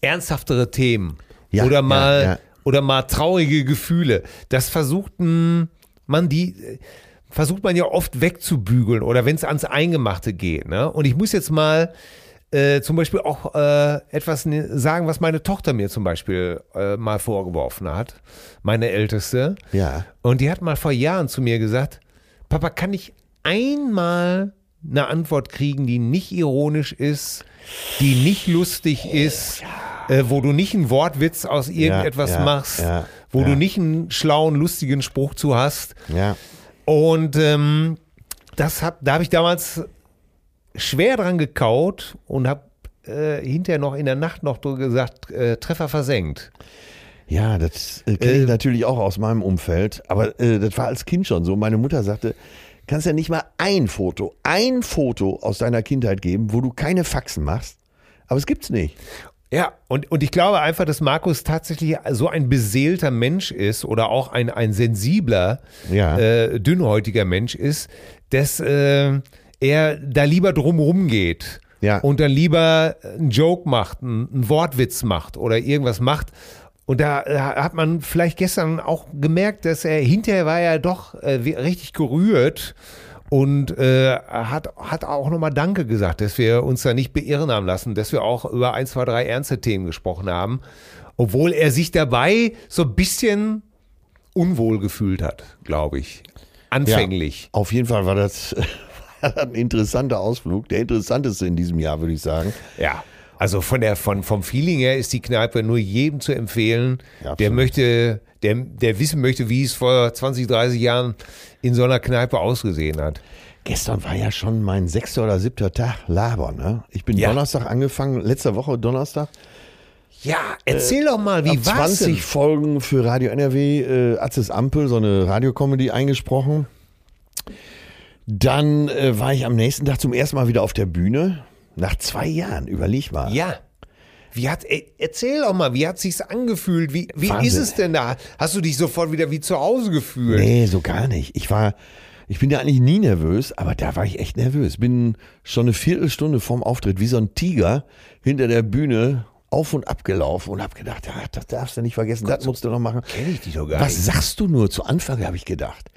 ernsthaftere Themen Ja, oder mal ja, ja. oder mal traurige Gefühle. Das versucht man die versucht man ja oft wegzubügeln oder wenn es ans Eingemachte geht. Ne? Und ich muss jetzt mal äh, zum Beispiel auch äh, etwas ne- sagen, was meine Tochter mir zum Beispiel äh, mal vorgeworfen hat, meine Älteste. Ja. Und die hat mal vor Jahren zu mir gesagt, Papa, kann ich einmal eine Antwort kriegen, die nicht ironisch ist, die nicht lustig ist, äh, wo du nicht einen Wortwitz aus irgendetwas ja, machst, ja, wo du ja. nicht einen schlauen, lustigen Spruch zu hast. Ja. Und ähm, das hab, da habe ich damals schwer dran gekaut und habe äh, hinterher noch in der Nacht noch gesagt, äh, Treffer versenkt. Ja, das äh, kenne Äh, ich natürlich auch aus meinem Umfeld. Aber äh, das war als Kind schon so. Meine Mutter sagte, kannst ja nicht mal ein Foto, ein Foto aus deiner Kindheit geben, wo du keine Faxen machst. Aber es gibt's nicht. Ja, und, und ich glaube einfach, dass Markus tatsächlich so ein beseelter Mensch ist oder auch ein, ein sensibler, Ja. äh, dünnhäutiger Mensch ist, dass äh, er da lieber drumrum geht Ja. und dann lieber einen Joke macht, einen, einen Wortwitz macht oder irgendwas macht. Und da hat man vielleicht gestern auch gemerkt, dass er hinterher war er doch äh, richtig gerührt und äh, hat, hat auch nochmal Danke gesagt, dass wir uns da nicht beirren haben lassen, dass wir auch über ein, zwei, drei ernste Themen gesprochen haben, obwohl er sich dabei so ein bisschen unwohl gefühlt hat, glaube ich. Anfänglich. Auf jeden Fall war das ein interessanter Ausflug. Der interessanteste in diesem Jahr, würde ich sagen. Ja. Also von der, von, vom Feeling her ist die Kneipe nur jedem zu empfehlen, Ja, der möchte, der, der wissen möchte, wie es vor 20, 30 Jahren in so einer Kneipe ausgesehen hat. Gestern war ja schon mein sechster oder siebter Tag Labern. Ne? Ich bin Ja. Donnerstag angefangen, letzte Woche Donnerstag. Ja, erzähl doch mal, wie war's 20 denn? Folgen für Radio NRW, äh, Atzes Ampel, so eine Radiocomedy eingesprochen. Dann äh, war ich am nächsten Tag zum ersten Mal wieder auf der Bühne. Nach zwei Jahren, überleg mal. Ja. Wie hat, ey, erzähl doch mal, wie hat sich's angefühlt? Wie, wie ist es denn da? Hast du dich sofort wieder wie zu Hause gefühlt? Nee, so gar nicht. Ich war, ich bin ja eigentlich nie nervös, aber da war ich echt nervös. Bin schon eine Viertelstunde vorm Auftritt wie so ein Tiger hinter der Bühne auf und ab gelaufen und hab gedacht, ja, das darfst du nicht vergessen, das musst du noch machen. Kenn ich dich doch gar Was nicht. sagst du nur? Zu Anfang habe ich gedacht.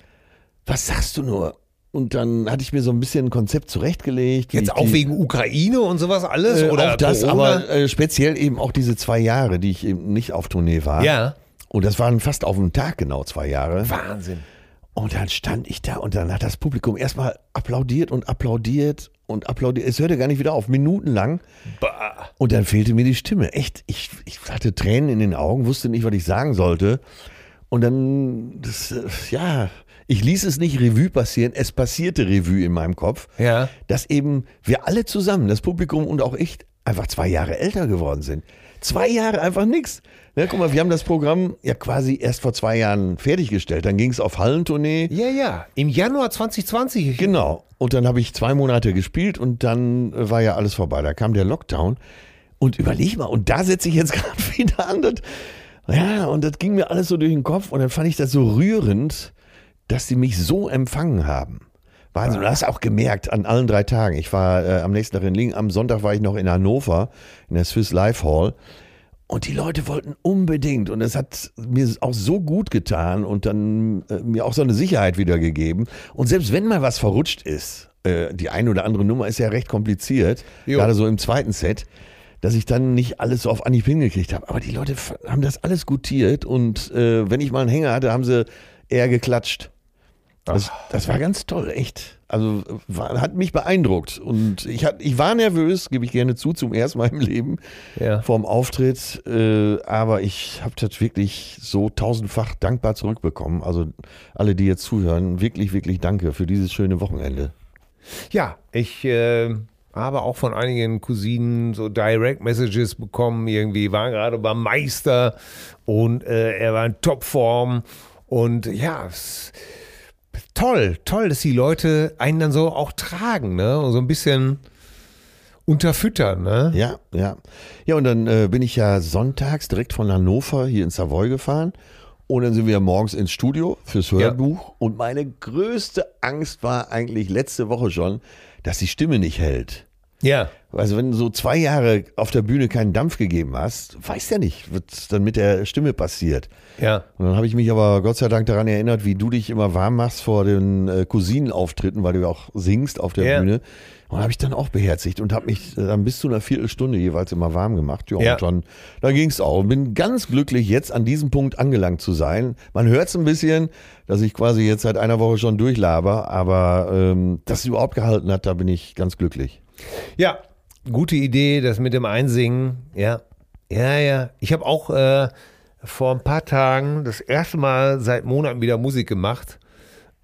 Was sagst du nur? Und dann hatte ich mir so ein bisschen ein Konzept zurechtgelegt. Jetzt auch die- wegen Ukraine und sowas alles? äh, oder auch das, Corona? aber äh, speziell eben auch diese zwei Jahre, die ich eben nicht auf Tournee war. Ja. Und das waren fast auf den Tag genau zwei Jahre. Wahnsinn. Und dann stand ich da und dann hat das Publikum erstmal applaudiert und applaudiert und applaudiert. Es hörte gar nicht wieder auf, minutenlang. Bah. Und dann fehlte mir die Stimme. Echt, ich, ich hatte Tränen in den Augen, wusste nicht, was ich sagen sollte. Und dann, das, äh, ja, ich ließ es nicht Revue passieren, es passierte Revue in meinem Kopf, Ja. dass eben wir alle zusammen, das Publikum und auch ich, einfach zwei Jahre älter geworden sind. Zwei Jahre einfach nix. Ne, guck mal, wir haben das Programm ja quasi erst vor zwei Jahren fertiggestellt. Dann ging es auf Hallentournee. Ja, ja. Im Januar 2020. Genau. Und dann habe ich zwei Monate gespielt und dann äh, war ja alles vorbei. Da kam der Lockdown. Und überleg mal, und da setze ich jetzt gerade wieder an. Das, ja, und das ging mir alles so durch den Kopf. Und dann fand ich das so rührend, dass sie mich so empfangen haben. Wahnsinn. Du hast auch gemerkt an allen drei Tagen. Ich war äh, am nächsten Tag in Lingen, am Sonntag war ich noch in Hannover, in der Swiss Life Hall. Und die Leute wollten unbedingt. Und es hat mir auch so gut getan und dann äh, mir auch so eine Sicherheit wiedergegeben. Und selbst wenn mal was verrutscht ist, äh, die eine oder andere Nummer ist ja recht kompliziert, Jo. gerade so im zweiten Set, dass ich dann nicht alles so auf Anhieb hingekriegt habe. Aber die Leute haben das alles gutiert und äh, wenn ich mal einen Hänger hatte, haben sie eher geklatscht. Das, das war ganz toll, echt. Also war, hat mich beeindruckt. Und ich, hat, ich war nervös, gebe ich gerne zu, zum ersten Mal im Leben Ja. vorm Auftritt. Äh, aber ich habe das wirklich so tausendfach dankbar zurückbekommen. Also alle, die jetzt zuhören, wirklich, wirklich danke für dieses schöne Wochenende. Ja, ich äh, habe auch von einigen Cousinen so Direct Messages bekommen. Irgendwie war gerade beim Meister und äh, er war in Topform. Und ja, es, toll, toll, dass die Leute einen dann so auch tragen, ne? Und so ein bisschen unterfüttern, ne? Ja, ja. Ja, und dann äh, bin ich ja sonntags direkt von Hannover hier in Savoy gefahren. Und dann sind wir morgens ins Studio fürs Hörbuch. Und meine größte Angst war eigentlich letzte Woche schon, dass die Stimme nicht hält. Ja. Also wenn du so zwei Jahre auf der Bühne keinen Dampf gegeben hast, weißt ja nicht, was dann mit der Stimme passiert. Ja. Und dann habe ich mich aber Gott sei Dank daran erinnert, wie du dich immer warm machst vor den äh, Cousinenauftritten, weil du ja auch singst auf der Ja. Bühne. Und habe ich dann auch beherzigt und habe mich äh, dann bis zu einer Viertelstunde jeweils immer warm gemacht. Ja, Ja. und dann, dann ging es auch. Und bin ganz glücklich, jetzt an diesem Punkt angelangt zu sein. Man hört es ein bisschen, dass ich quasi jetzt seit einer Woche schon durchlaber, aber ähm, dass es überhaupt gehalten hat, da bin ich ganz glücklich. Ja, gute Idee, das mit dem Einsingen. Ja, ja, ja. Ich habe auch äh, vor ein paar Tagen das erste Mal seit Monaten wieder Musik gemacht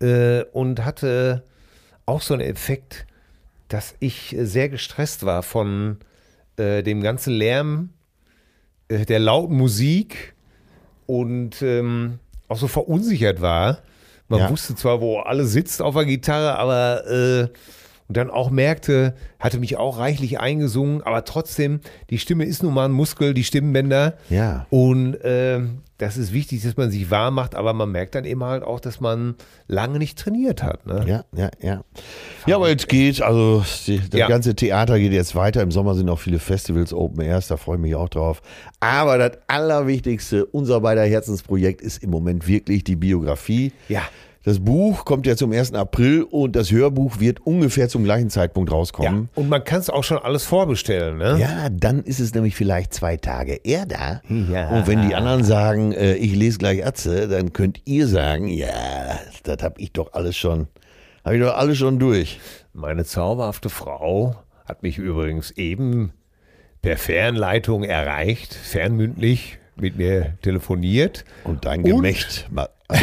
äh, und hatte auch so einen Effekt, dass ich äh, sehr gestresst war von äh, dem ganzen Lärm äh, der lauten Musik und ähm, auch so verunsichert war. Man Ja. wusste zwar, wo alles sitzt auf der Gitarre, aber äh, und dann auch merkte, hatte mich auch reichlich eingesungen, aber trotzdem, die Stimme ist nun mal ein Muskel, die Stimmbänder. Ja. Und ähm, das ist wichtig, dass man sich warm macht, aber man merkt dann eben halt auch, dass man lange nicht trainiert hat. Ne? Ja, ja, ja. Ja, aber jetzt geht, also die, das Ja. ganze Theater geht jetzt weiter. Im Sommer sind auch viele Festivals, Open Airs, da freue ich mich auch drauf. Aber das Allerwichtigste, unser beider Herzensprojekt ist im Moment wirklich die Biografie. Ja. Das Buch kommt ja zum 1. April und das Hörbuch wird ungefähr zum gleichen Zeitpunkt Ja, rauskommen. und man kann es auch schon alles vorbestellen. Ne? Ja, dann ist es nämlich vielleicht zwei Tage eher da. Ja. Und wenn die anderen sagen, äh, ich lese gleich Atze, dann könnt ihr sagen, ja, das habe ich doch alles schon, habe ich doch alles schon durch. Meine zauberhafte Frau hat mich übrigens eben per Fernleitung erreicht, fernmündlich mit mir telefoniert. Und dein Und- Gemächt. Also,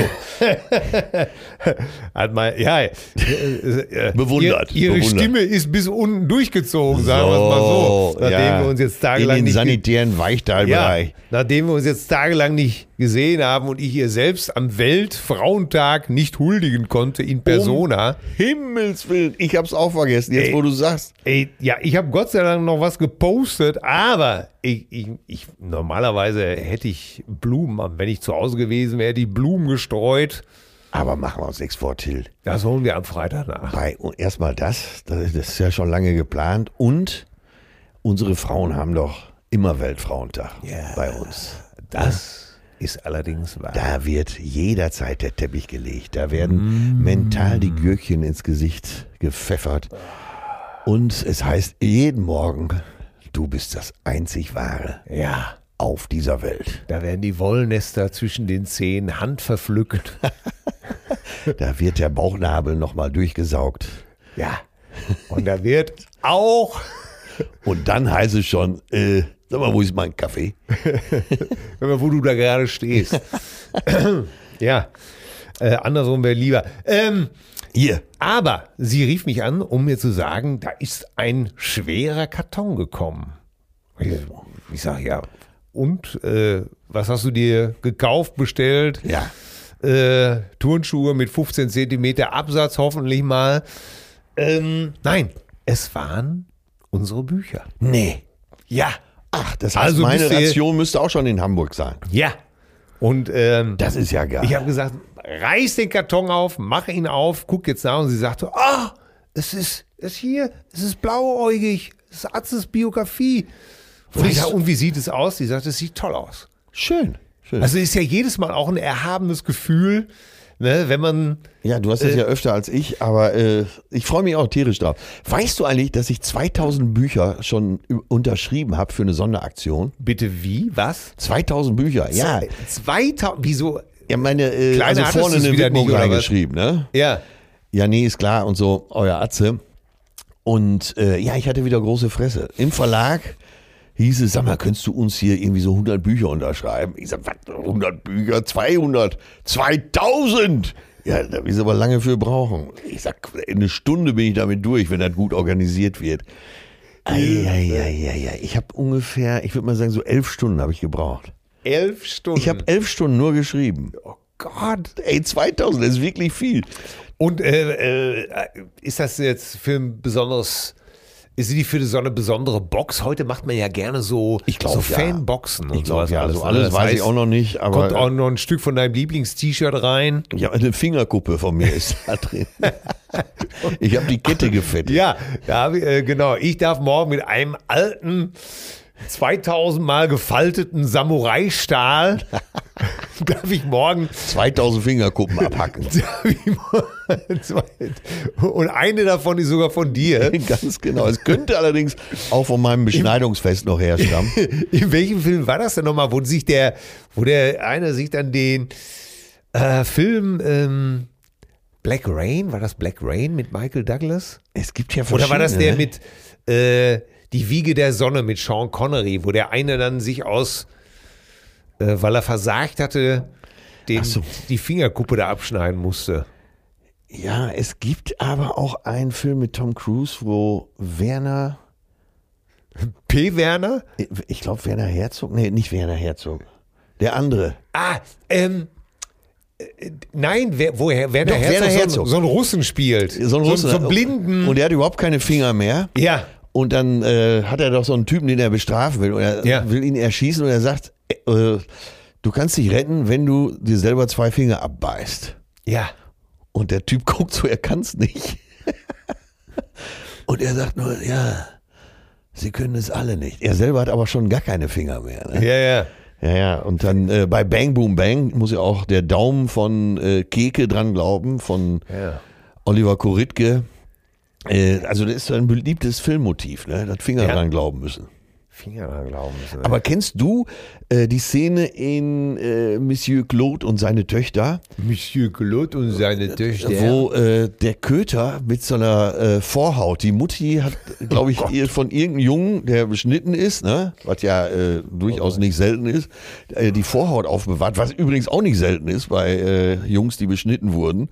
Hat mal, ja, äh, äh, Bewundert, Ihr, ihre bewundert. Stimme ist bis unten durchgezogen, sagen wir es mal so. Nachdem ja, wir uns jetzt in tagelang den nicht ge- sanitären ja, Weichteilbereich. nachdem wir uns jetzt tagelang nicht gesehen haben und ich ihr selbst am Weltfrauentag nicht huldigen konnte in Persona. Himmels Willen, ich hab's auch vergessen, jetzt Ey. wo du sagst. Ey, ja, ich habe Gott sei Dank noch was gepostet, aber ich, ich, ich normalerweise hätte ich Blumen, wenn ich zu Hause gewesen wäre, hätte ich Blumen gestreut. Aber machen wir uns nichts vor, Till. Das holen wir am Freitag nach. Bei, und erstmal das, das, das ist ja schon lange geplant. Und unsere Frauen haben doch immer Weltfrauentag bei uns. Das ist allerdings wahr. Da wird jederzeit der Teppich gelegt. Da werden mental die Gürkchen ins Gesicht gepfeffert. Und es heißt jeden Morgen, du bist das einzig Wahre Ja, auf dieser Welt. da werden die Wollnester zwischen den Zehen handverpflückt. Da wird der Bauchnabel nochmal durchgesaugt. ja. Und da wird auch, Und dann heißt es schon, äh, sag mal, wo ist mein Kaffee? wo du da gerade stehst. ja, äh, andersrum wäre lieber. Ähm, Hier. Aber sie rief mich an, um mir zu sagen, da ist ein schwerer Karton gekommen. Ich, ich sage, ja, und äh, was hast du dir gekauft, bestellt? Ja. Äh, Turnschuhe mit 15 Zentimeter Absatz hoffentlich mal. Ähm, nein, es waren unsere Bücher. Nee. Ja, Ach, das heißt, Also meine Ration müsste auch schon in Hamburg sein. ja. Und ähm, Das ist ja geil. Ich habe gesagt, reiß den Karton auf, mach ihn auf, guck jetzt nach und sie sagte, ah, es ist, es hier, es ist blauäugig, es ist Arztes Biografie. Sag, du- und wie sieht es aus? Sie sagt, es sieht toll aus. Schön. Schön. Also ist ja jedes Mal auch ein erhabenes Gefühl, ne, wenn man, ja, du hast das äh, ja öfter als ich, aber äh, ich freue mich auch tierisch drauf. Weißt du eigentlich, dass ich 2000 Bücher schon unterschrieben habe für eine Sonderaktion? bitte wie, was? 2000 Bücher, ja. 2000, wieso? Ja, meine, äh, Kleiner also vorne eine Widmung reingeschrieben, ne? Ja, Ja, nee, ist klar und so, euer Atze. Und äh, ja, ich hatte wieder große Fresse. Im Verlag hieß es, sag mal, könntest du uns hier irgendwie so 100 Bücher unterschreiben? Ich sag, was, 100 Bücher? 200? 2000? Ja, da will ich aber lange für brauchen. Ich sag, eine Stunde bin ich damit durch, wenn das gut organisiert wird. Eieieiei. Ich habe ungefähr, ich würde mal sagen, so elf Stunden habe ich gebraucht. elf Stunden. Ich habe elf Stunden nur geschrieben. oh Gott. Ey, 2000, das ist wirklich viel. Und äh, äh, ist das jetzt für ein besonderes Ist die für so eine besondere Box? Heute macht man ja gerne so, Ich glaub, so ja. Fanboxen und Ich glaube sowas ja, alles. also alles weiß ich heißt, auch noch nicht, aber Kommt auch noch ein Stück von deinem Lieblingst-T-Shirt rein. ja, eine Fingerkuppe von mir ist da drin. ich habe die Kette gefettet. Ja, da ich, äh, genau. Ich darf morgen mit einem alten, 2000 Mal gefalteten Samurai-Stahl, darf ich morgen 2000 Fingerkuppen abhacken. und eine davon ist sogar von dir. Ganz genau. Es könnte allerdings auch von meinem Beschneidungsfest noch herstammen. In welchem Film war das denn nochmal, wo sich der, wo der eine sich dann den äh, Film ähm, Black Rain, war das Black Rain mit Michael Douglas? Es gibt ja Oder war das der verschiedene, mit äh, Die Wiege der Sonne mit Sean Connery, wo der eine dann sich aus, äh, weil er versagt hatte, den, so. die Fingerkuppe da abschneiden musste? Ja, es gibt aber auch einen Film mit Tom Cruise, wo Werner, P. Werner? ich glaube Werner Herzog, nee, nicht Werner Herzog, der andere. Ah, ähm. äh, Nein, wer, woher Werner Doch, Herzog, Werner so, Herzog. so einen Russen spielt. So ein Russen. So, einen blinden. Und der hat überhaupt keine Finger mehr. ja, Und dann äh, hat er doch so einen Typen, den er bestrafen will. Und er Ja. will ihn erschießen und er sagt, äh, du kannst dich retten, wenn du dir selber zwei Finger abbeißt. ja. Und der Typ guckt so, er kann es nicht. und er sagt nur, ja, sie können es alle nicht. Er selber hat aber schon gar keine Finger mehr. Ne? Ja, ja. Ja, ja. Und dann äh, bei Bang Boom Bang muss ja auch der Daumen von äh, Keke dran glauben, von Ja. Oliver Koritke. Äh, also das ist so ein beliebtes Filmmotiv, ne? Das Finger Ja. dran glauben müssen. Finger dran glauben müssen. Aber kennst du äh, die Szene in äh, Monsieur Claude und seine Töchter, Monsieur Claude und seine Töchter. wo äh, der Köter mit so einer äh, Vorhaut, die Mutti hat, glaube ich, ihr von irgendeinem Jungen, der beschnitten ist, ne? was ja äh, durchaus nicht selten ist, äh, die Vorhaut aufbewahrt, was übrigens auch nicht selten ist bei äh, Jungs, die beschnitten wurden.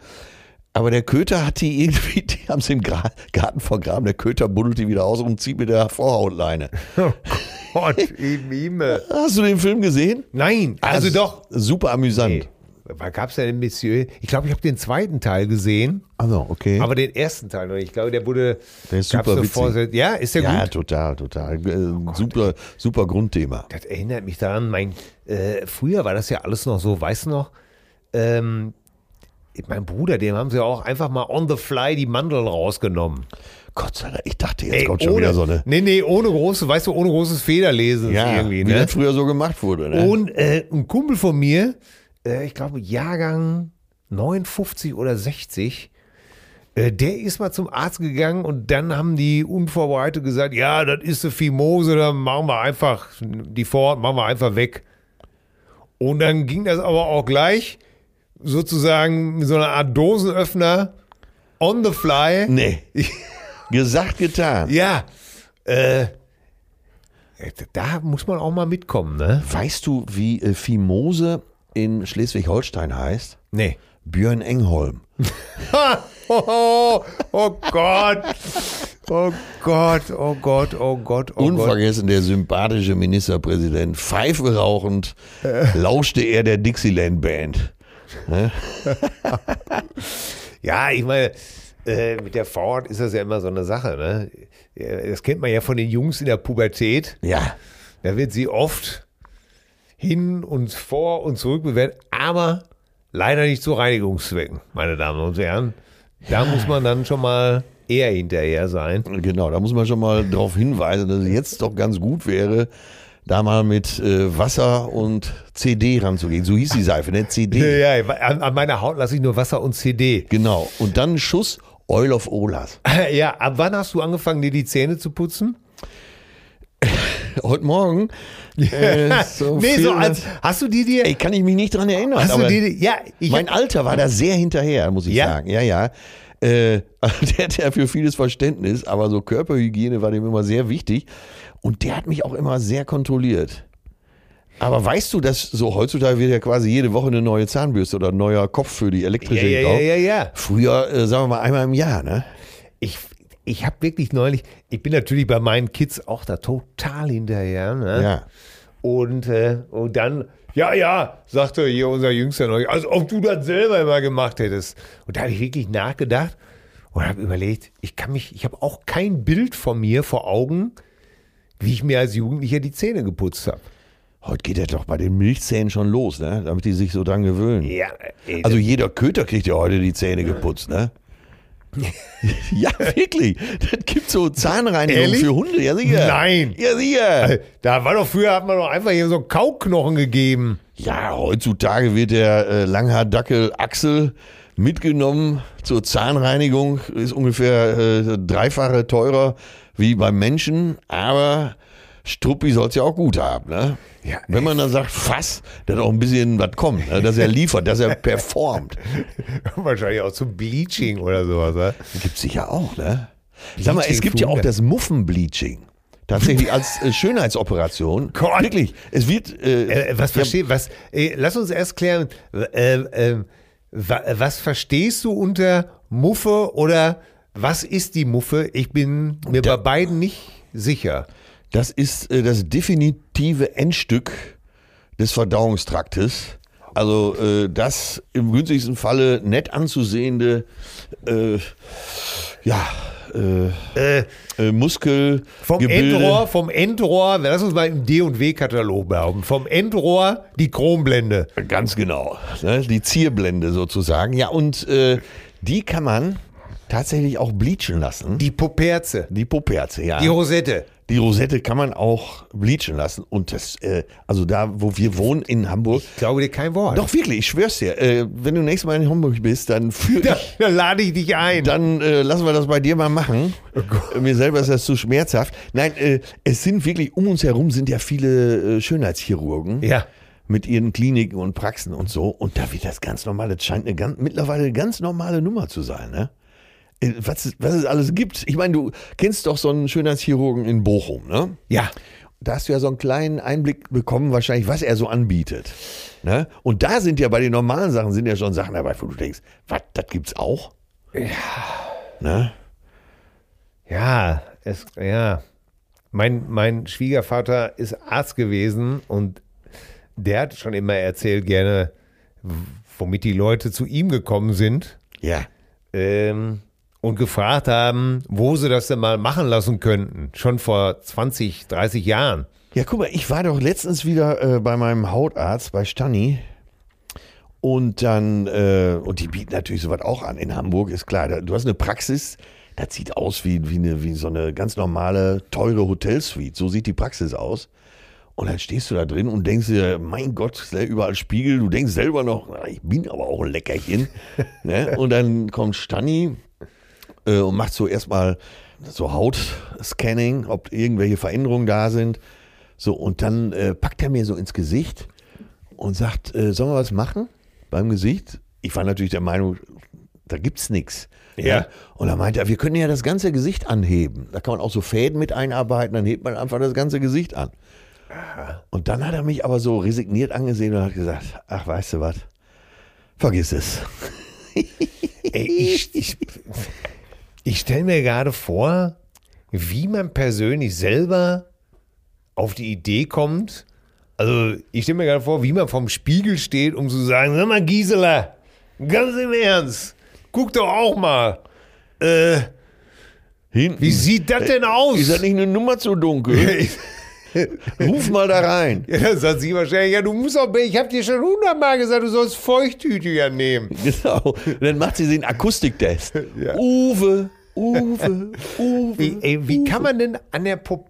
Aber der Köter hat die irgendwie, die haben sie im Garten vergraben. Der Köter buddelt die wieder aus und zieht mit der Vorhautleine. Oh Gott, im Himmel. Hast du den Film gesehen? Nein, also Das doch. Super amüsant. Nee. Was gab's denn, Monsieur? Ich glaube, ich habe den zweiten Teil gesehen, Also, okay. aber den ersten Teil noch nicht. Ich glaube, der wurde. Der ist super witzig. Ja, ist der ja, gut? total, total. Äh, super, super Grundthema. Das erinnert mich daran, mein, äh, früher war das ja alles noch so, weißt du noch, ähm, mein Bruder, dem haben sie auch einfach mal on the fly die Mandeln rausgenommen. Gott sei Dank, ich dachte, jetzt Ey, kommt schon ohne, wieder so eine. Nee, nee, ohne große, weißt du, ohne großes Federlesen Ja, irgendwie. wie Ne? das früher so gemacht wurde. Ne? Und äh, ein Kumpel von mir, äh, ich glaube Jahrgang 59 oder 60, äh, der ist mal zum Arzt gegangen und dann haben die unvorbereitet gesagt, ja, das ist eine Fimose, dann machen wir einfach die Vorhaut, machen wir einfach weg. Und dann ging das aber auch gleich sozusagen mit so einer Art Dosenöffner on the fly. Nee. Gesagt, getan. Ja, äh, da muss man auch mal mitkommen, ne? Weißt du, wie äh, Fimose in Schleswig-Holstein heißt? Nee. Björn Engholm. oh, oh Gott. Oh Gott, oh Gott, oh Gott, oh Gott. Unvergessen der sympathische Ministerpräsident. Pfeife rauchend lauschte er der Dixieland Band. Ja, ich meine, äh, mit der Vorhaut ist das ja immer so eine Sache, ne? Ja, Das kennt man ja von den Jungs in der Pubertät. Ja. Da wird sie oft hin und vor und zurück bewertet, aber leider nicht zu Reinigungszwecken, meine Damen und Herren. Da muss man dann schon mal eher hinterher sein. Genau, da muss man schon mal darauf hinweisen, dass es jetzt doch ganz gut wäre, da mal mit äh, Wasser und CD ranzugehen. So hieß die Seife, ne? CD. Ja, ja, an, an meiner Haut lasse ich nur Wasser und CD. Genau. Und dann ein Schuss Oil of Olas. Ja, ab wann hast du angefangen, dir die Zähne zu putzen? Heute Morgen. Äh, so nee, so als, hast du die dir, Ey, kann ich mich nicht dran erinnern. hast du die, ja, ich, mein Alter war da sehr hinterher, muss ich Ja? sagen. Ja, ja. Äh, der hat ja für vieles Verständnis, aber so Körperhygiene war dem immer sehr wichtig. Und der hat mich auch immer sehr kontrolliert. Aber weißt du, dass so heutzutage wird ja quasi jede Woche eine neue Zahnbürste oder ein neuer Kopf für die elektrische ja, ja, ja, ja. Früher, äh, sagen wir mal, einmal im Jahr, ne? Ich, ich habe wirklich neulich, ich bin natürlich bei meinen Kids auch da total hinterher. Ne? Ja. Und, äh, und dann, ja, ja, sagte hier unser Jüngster neulich, als ob du das selber immer gemacht hättest. Und da habe ich wirklich nachgedacht. und habe überlegt, ich kann mich, ich habe auch kein Bild von mir vor Augen, wie ich mir als Jugendlicher die Zähne geputzt habe. Heute geht ja doch bei den Milchzähnen schon los, ne? damit die sich so dran gewöhnen. Ja, ey, Also jeder Köter kriegt ja heute die Zähne geputzt, ne? ja, wirklich. Das gibt so Zahnreinigung für Hunde, ja sicher. Nein. Ja, sicher. da war doch früher, hat man doch einfach hier so Kauknochen gegeben. Ja, heutzutage wird der äh, Langhaardackel Axel mitgenommen zur Zahnreinigung. Ist ungefähr äh, dreifache teurer wie beim Menschen, aber Struppi soll es ja auch gut haben. Ne? Ja, Wenn man dann sagt, Fass, dass auch ein bisschen was kommt, ne? dass er liefert, dass er performt. Wahrscheinlich auch zum Bleaching oder sowas. Ne? Gibt sicher auch, ne? Sag mal, es Bleaching gibt ja auch das Muffenbleaching. Tatsächlich als äh, Schönheitsoperation. Gott. Wirklich. Es wird. Äh, Äh, was ja, versteht, was, äh, lass uns erst klären, äh, äh, wa, was verstehst du unter Muffe oder was ist die Muffe? Ich bin mir bei beiden nicht sicher. Das ist äh, das definitive Endstück des Verdauungstraktes. Also äh, das im günstigsten Falle nett anzusehende, äh, ja, äh, Äh, äh, Muskel, vom Gebilde. Endrohr, vom Endrohr, lass uns mal im D&W-Katalog behaupten, vom Endrohr die Chromblende. Ganz genau. Ne? Die Zierblende sozusagen. Ja, und äh, die kann man tatsächlich auch bleachen lassen. Die Poperze, Die Poperze, ja. die Rosette. Die Rosette kann man auch bleachen lassen. Und das, äh, also da, wo wir wohnen in Hamburg. Ich glaube dir kein Wort. Doch, wirklich, ich schwör's dir. Äh, wenn du nächstes Mal in Hamburg bist, dann führ Da, ich. da lade ich dich ein. Dann äh, lassen wir das bei dir mal machen. Oh Mir selber ist das zu schmerzhaft. Nein, äh, es sind wirklich, um uns herum sind ja viele äh, Schönheitschirurgen. ja. Mit ihren Kliniken und Praxen und so. Und da wird das ganz normal. Das scheint eine ganz, mittlerweile eine ganz normale Nummer zu sein, ne? Äh, Was, es- was es alles gibt. Ich meine, du kennst doch so einen Schönheitschirurgen in Bochum, ne? Ja. Da hast du ja so einen kleinen Einblick bekommen, wahrscheinlich, was er so anbietet. Ne? Und da sind ja bei den normalen Sachen sind ja schon Sachen dabei, wo du denkst, was, das gibt's auch? Ja. Ne? Ja, es, ja. Mein, mein Schwiegervater ist Arzt gewesen und der hat schon immer erzählt, gerne, womit die Leute zu ihm gekommen sind Ja. ähm, und gefragt haben, wo sie das denn mal machen lassen könnten. Schon vor 20, 30 Jahren. Ja, guck mal, ich war doch letztens wieder äh, bei meinem Hautarzt, bei Stanni. Und dann, äh, und die bieten natürlich sowas auch an in Hamburg, ist klar. Da, du hast eine Praxis, das sieht aus wie, wie, eine, wie so eine ganz normale, teure Hotelsuite. So sieht die Praxis aus. Und dann stehst du da drin und denkst dir, mein Gott, überall Spiegel. Du denkst selber noch, ich bin aber auch ein Leckerchen. ne? Und dann kommt Stanni äh, und macht so erstmal so Hautscanning, ob irgendwelche Veränderungen da sind. So, und dann äh, packt er mir so ins Gesicht und sagt, äh, sollen wir was machen beim Gesicht? Ich war natürlich der Meinung, da gibt's nichts. Ja. Und dann meinte er, wir können ja das ganze Gesicht anheben. Da kann man auch so Fäden mit einarbeiten, dann hebt man einfach das ganze Gesicht an. Und dann hat er mich aber so resigniert angesehen und hat gesagt, ach, weißt du was, vergiss es. Ey, ich ich, ich stelle mir gerade vor, wie man persönlich selber auf die Idee kommt. Also, ich stelle mir gerade vor, wie man vorm Spiegel steht, um zu sagen: Sag mal, Gisela, ganz im Ernst, guck doch auch mal. Äh, Hinten. wie sieht das denn aus? Ist das nicht eine Nummer zu dunkel? Ruf mal da rein. ja, dann sagt sie wahrscheinlich: Ja, du musst auch, ich habe dir schon hundertmal gesagt, du sollst Feuchttücher nehmen. Genau. Den macht sie den Akustiktest. Ja. Uwe, Uwe, Uwe. Wie, ey, wie kann man denn an der Pop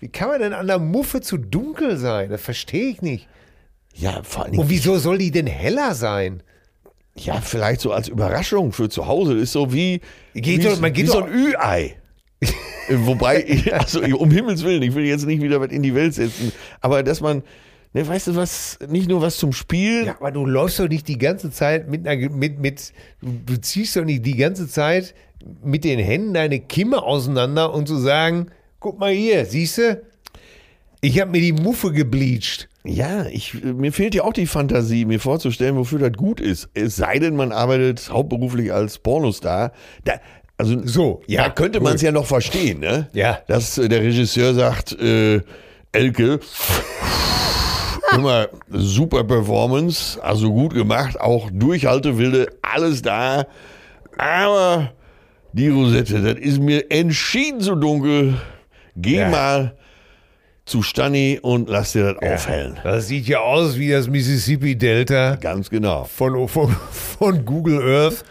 wie kann man denn an der Muffe zu dunkel sein? Das verstehe ich nicht. Ja, vor Dingen, Und wieso soll die denn heller sein? ja, vielleicht so als Überraschung für zu Hause. Ist so wie, Geht wie, doch- man geht wie so doch- ein Ü-Ei. Wobei, also um Himmels Willen, ich will jetzt nicht wieder was in die Welt setzen, aber dass man, ne, weißt du was, nicht nur was zum Spiel, Ja, aber du läufst doch nicht die ganze Zeit mit einer, mit, mit, du ziehst doch nicht die ganze Zeit mit den Händen deine Kimme auseinander und zu sagen, guck mal hier, siehst du? Ich habe mir die Muffe gebleached. Ja, ich, mir fehlt ja auch die Fantasie, mir vorzustellen, wofür das gut ist. Es sei denn, man arbeitet hauptberuflich als Pornostar. Da, also, So, ja, da könnte man es ja noch verstehen, ne? Ja. Dass äh, der Regisseur sagt, äh, Elke, immer super Performance, also gut gemacht, auch Durchhaltewille, alles da. Aber Die Rosette, das ist mir entschieden zu dunkel. Geh Ja. mal zu Stani und lass dir das aufhellen. Das sieht ja aus wie das Mississippi-Delta Ganz genau. von, von, von Google Earth.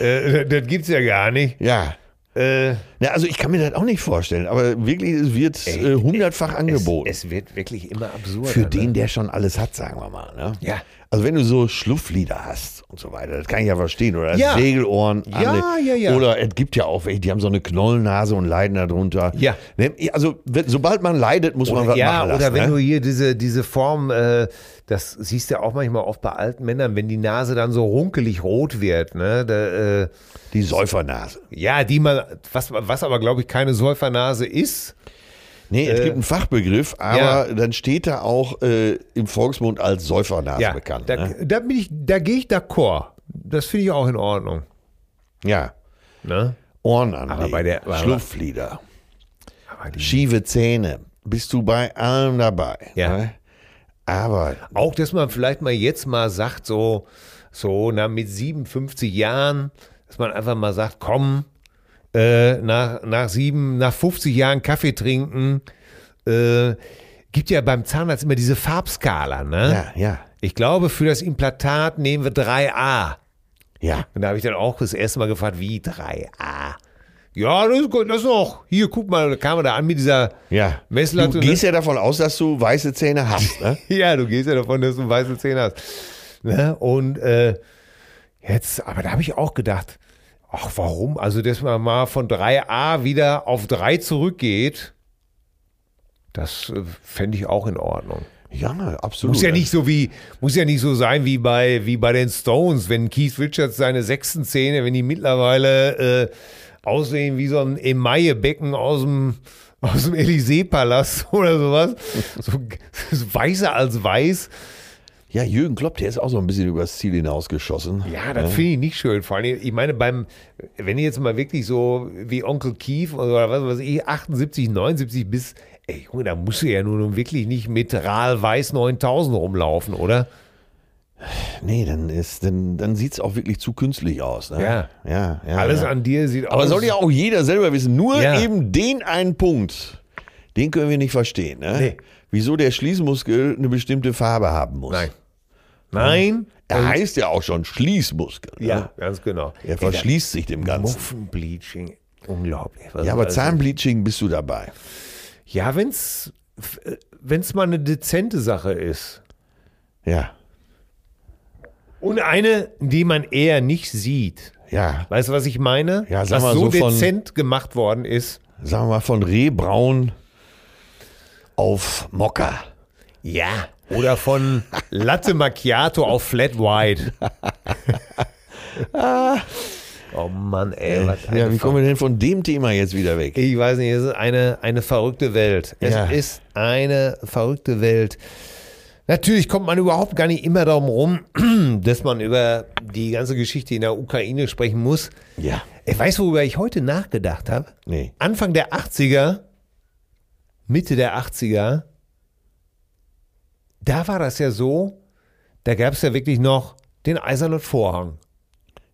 Äh, das gibt's ja gar nicht. Ja. Äh, Ja, also ich kann mir das auch nicht vorstellen, aber wirklich, es wird äh, hundertfach angeboten. Es, es wird wirklich immer absurder. Für ne? den, der schon alles hat, sagen wir mal. Ne? Ja. Also wenn du so Schlupflieder hast und so weiter, das kann ich ja verstehen. Oder Ja. Segelohren. Ja, ja, ja. Oder es gibt ja auch welche, die haben so eine Knollennase und leiden darunter. Ja. Ne, Also sobald man leidet, muss man Oder, was ja, machen lassen. oder wenn ne? du hier diese, diese Form, äh, das siehst du auch manchmal oft bei alten Männern, wenn die Nase dann so runkelig rot wird, ne? Da, äh, Die Säufernase. ja, die man, was, was aber glaube ich keine Säufernase ist. Nee, es Äh, gibt einen Fachbegriff, aber ja. dann steht da auch äh, im Volksmund als Säufernase Ja, bekannt. da, ne? da bin ich, da gehe ich d'accord. Das finde ich auch in Ordnung. Ja. Ne? Ohren anlegen, Aber bei der- Schlupflieder, schiefe Zähne, bist du bei allem dabei. Ja. Ne? Aber auch, dass man vielleicht mal jetzt mal sagt, so, so na, mit 57 Jahren, dass man einfach mal sagt, komm, äh, nach, nach sieben, nach 50 Jahren Kaffee trinken, äh, gibt ja beim Zahnarzt immer diese Farbskala, ne? ja, ja, Ich glaube, für das Implantat nehmen wir 3a. ja. Und da habe ich dann auch das erste Mal gefragt, wie 3a? Ja, das ist gut, das ist noch. Hier, guck mal, da kam er da an mit dieser Ja. Messlatte. Du gehst ja davon aus, dass du weiße Zähne hast. Ne? Ja, du gehst ja davon, dass du weiße Zähne hast. Ne? Und äh, jetzt, aber da habe ich auch gedacht, ach warum? Also, dass man mal von 3a wieder auf 3 zurückgeht, das äh, fände ich auch in Ordnung. Ja, absolut. Muss ja nicht so wie, muss ja nicht so sein wie bei, wie bei den Stones, wenn Keith Richards seine sechsten Zähne, wenn die mittlerweile äh, aussehen wie so ein Emaillebecken aus dem, aus dem Élysée-Palast oder sowas. So, so weißer als weiß. Ja, Jürgen Klopp, der ist auch so ein bisschen übers Ziel hinausgeschossen. Ja, das finde ich nicht schön. Vor allem, ich meine, beim, wenn du jetzt mal wirklich so wie Onkel Keith oder was weiß ich, 78, 79 bis, ey Junge, da musst du ja nun wirklich nicht mit Rahl Weiß 9000 rumlaufen, oder? Nee, dann, ist, dann, dann sieht es auch wirklich zu künstlich aus. Ne? Ja. ja, ja. Alles ja. an dir sieht aus. Aber soll ja auch jeder selber wissen. Nur Ja. eben den einen Punkt, den können wir nicht verstehen. Ne? Nee. Wieso der Schließmuskel eine bestimmte Farbe haben muss. Nein. Nein. Er heißt ja auch schon Schließmuskel. Ne? Ja, ganz genau. Er verschließt sich dem Ganzen. Muffenbleaching. Unglaublich. Was Ja, aber Zahnbleaching bist du dabei. Ja, wenn's, wenn's mal eine dezente Sache ist. Ja, Und eine, die man eher nicht sieht. ja. Weißt du, was ich meine? Ja, sag was mal so, so von- dezent gemacht worden ist. Sagen wir mal von Rehbraun auf Mokka. Ja. Oder von Latte Macchiato auf Flat White. oh Mann, ey. Was Ja, wie kommen wir denn von dem Thema jetzt wieder weg? Ich weiß nicht, es ist eine, eine verrückte Welt. Es Ja. ist eine verrückte Welt. Natürlich kommt man überhaupt gar nicht immer darum rum, dass man über die ganze Geschichte in der Ukraine sprechen muss. Ja. Ich weiß, worüber ich heute nachgedacht habe. Nee. Anfang der 80er, Mitte der 80er, da war das ja so, da gab es ja wirklich noch den eisernen Vorhang.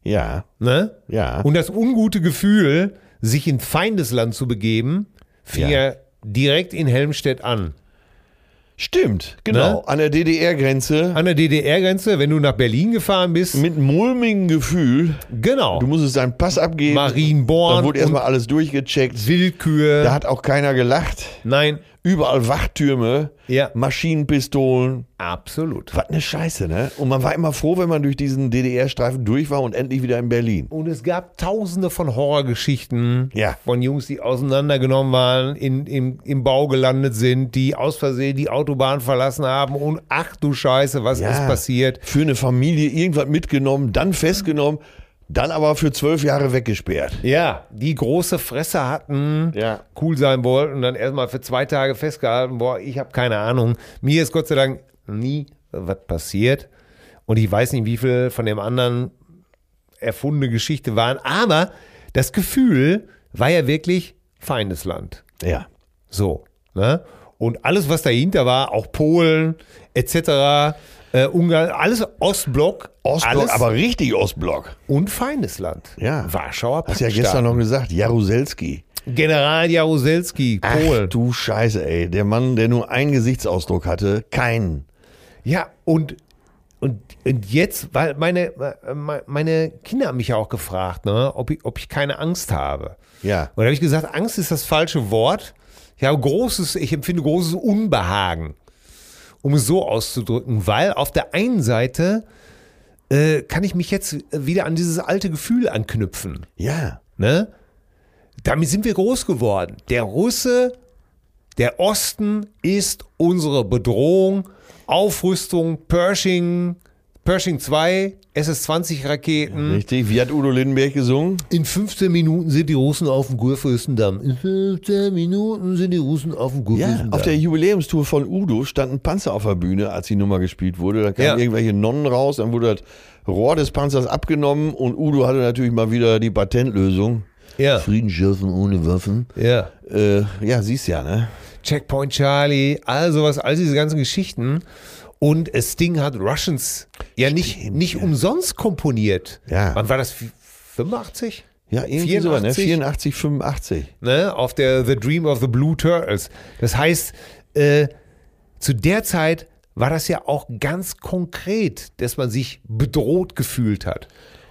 Ja. Ne? Ja. Und das ungute Gefühl, sich in Feindesland zu begeben, fing Ja. ja, direkt in Helmstedt an. Stimmt, genau. Ne? An der DDR-Grenze An der DDR-Grenze, wenn du nach Berlin gefahren bist, mit mulmigem Gefühl. genau, Du musstest deinen Pass abgeben. Marienborn Dann wurde erstmal alles durchgecheckt. Willkür, Da hat auch keiner gelacht. nein, Überall Wachtürme, Ja. Maschinenpistolen. absolut. Was eine Scheiße, ne? Und man war immer froh, wenn man durch diesen DDR-Streifen durch war und endlich wieder in Berlin. Und es gab tausende von Horrorgeschichten Ja. von Jungs, die auseinandergenommen waren, in, im, im Bau gelandet sind, die aus Versehen die Autobahn verlassen haben und ach du Scheiße, was ist passiert? Für eine Familie irgendwas mitgenommen, dann festgenommen, dann aber für zwölf Jahre weggesperrt. Ja, die große Fresse hatten, Ja. cool sein wollten und dann erstmal für zwei Tage festgehalten. Boah, ich habe keine Ahnung. Mir ist Gott sei Dank nie was passiert. Und ich weiß nicht, wie viel von dem anderen erfundene Geschichte waren. Aber das Gefühl war ja wirklich Feindesland. Ja. So. Ne? Und alles, was dahinter war, auch Polen etc., Äh, Ungarn, alles Ostblock. Ostblock, alles aber richtig Ostblock. und feines Land. Ja. Warschauer Hast ja gestern noch gesagt, Jaruzelski. General Jaruzelski, Ach Polen. du Scheiße, ey. Der Mann, der nur einen Gesichtsausdruck hatte, keinen. Ja, und, und, und jetzt, weil meine, meine Kinder haben mich ja auch gefragt, ne, ob, ich, ob ich keine Angst habe. Ja. Und da habe ich gesagt, Angst ist das falsche Wort. Ich habe großes, ich empfinde großes Unbehagen, um es so auszudrücken, weil auf der einen Seite äh, kann ich mich jetzt wieder an dieses alte Gefühl anknüpfen. Ja. Ne? Damit sind wir groß geworden. Der Russe, der Osten ist unsere Bedrohung. Aufrüstung, Pershing, Pershing 2, SS-20 Richtig. Wie hat Udo Lindenberg gesungen? In 15 Minuten sind die Russen auf dem Kurfürstendamm. In 15 Minuten sind die Russen auf dem Ja, Kurfürstendamm. auf der Jubiläumstour von Udo stand ein Panzer auf der Bühne, als die Nummer gespielt wurde. Da kamen Ja. irgendwelche Nonnen raus, dann wurde das Rohr des Panzers abgenommen und Udo hatte natürlich mal wieder die Patentlösung. ja, Frieden schaffen ohne Waffen. ja. Äh, ja, siehst ja, ne? Checkpoint Charlie, all sowas, all diese ganzen Geschichten. Und Sting hat Russians ja nicht, Stimmt, nicht ja. umsonst komponiert. Ja. Wann war das? 85? Ja, irgendwie so, ne? 84? 84, 85. ne, auf der The Dream of the Blue Turtles. Das heißt, äh, zu der Zeit war das ja auch ganz konkret, dass man sich bedroht gefühlt hat.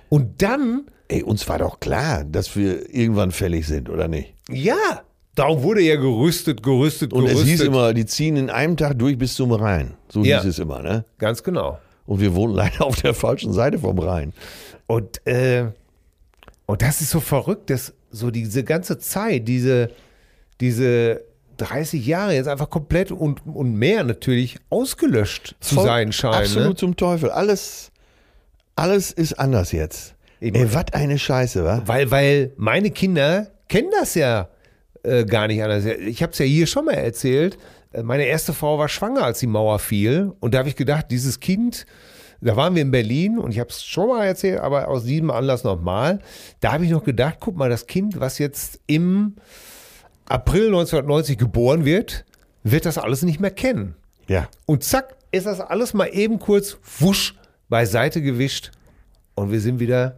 Und dann, Ey, uns war doch klar, dass wir irgendwann fällig sind, oder nicht? ja, darum wurde ja gerüstet, gerüstet, Und gerüstet. es hieß immer, die ziehen in einem Tag durch bis zum Rhein. So Ja. hieß es immer, ne? Ganz genau. Und wir wohnen leider auf der falschen Seite vom Rhein. Und, äh, und das ist so verrückt, dass so diese ganze Zeit, diese, diese 30 Jahre jetzt einfach komplett und, und mehr natürlich ausgelöscht zu Voll- sein scheinen. Absolut Ne? zum Teufel. Alles, alles ist anders jetzt. Eben. Ey, was eine Scheiße, wa? Weil, weil meine Kinder kennen das ja äh, gar nicht anders. Ich habe es ja hier schon mal erzählt. Äh, Meine erste Frau war schwanger, als die Mauer fiel. Und da habe ich gedacht, dieses Kind, da waren wir in Berlin und ich habe es schon mal erzählt, aber aus diesem Anlass nochmal. Da habe ich noch gedacht, guck mal, das Kind, was jetzt im April 1990 geboren wird, wird das alles nicht mehr kennen. Ja. Und zack, ist das alles mal eben kurz wusch beiseite gewischt und wir sind wieder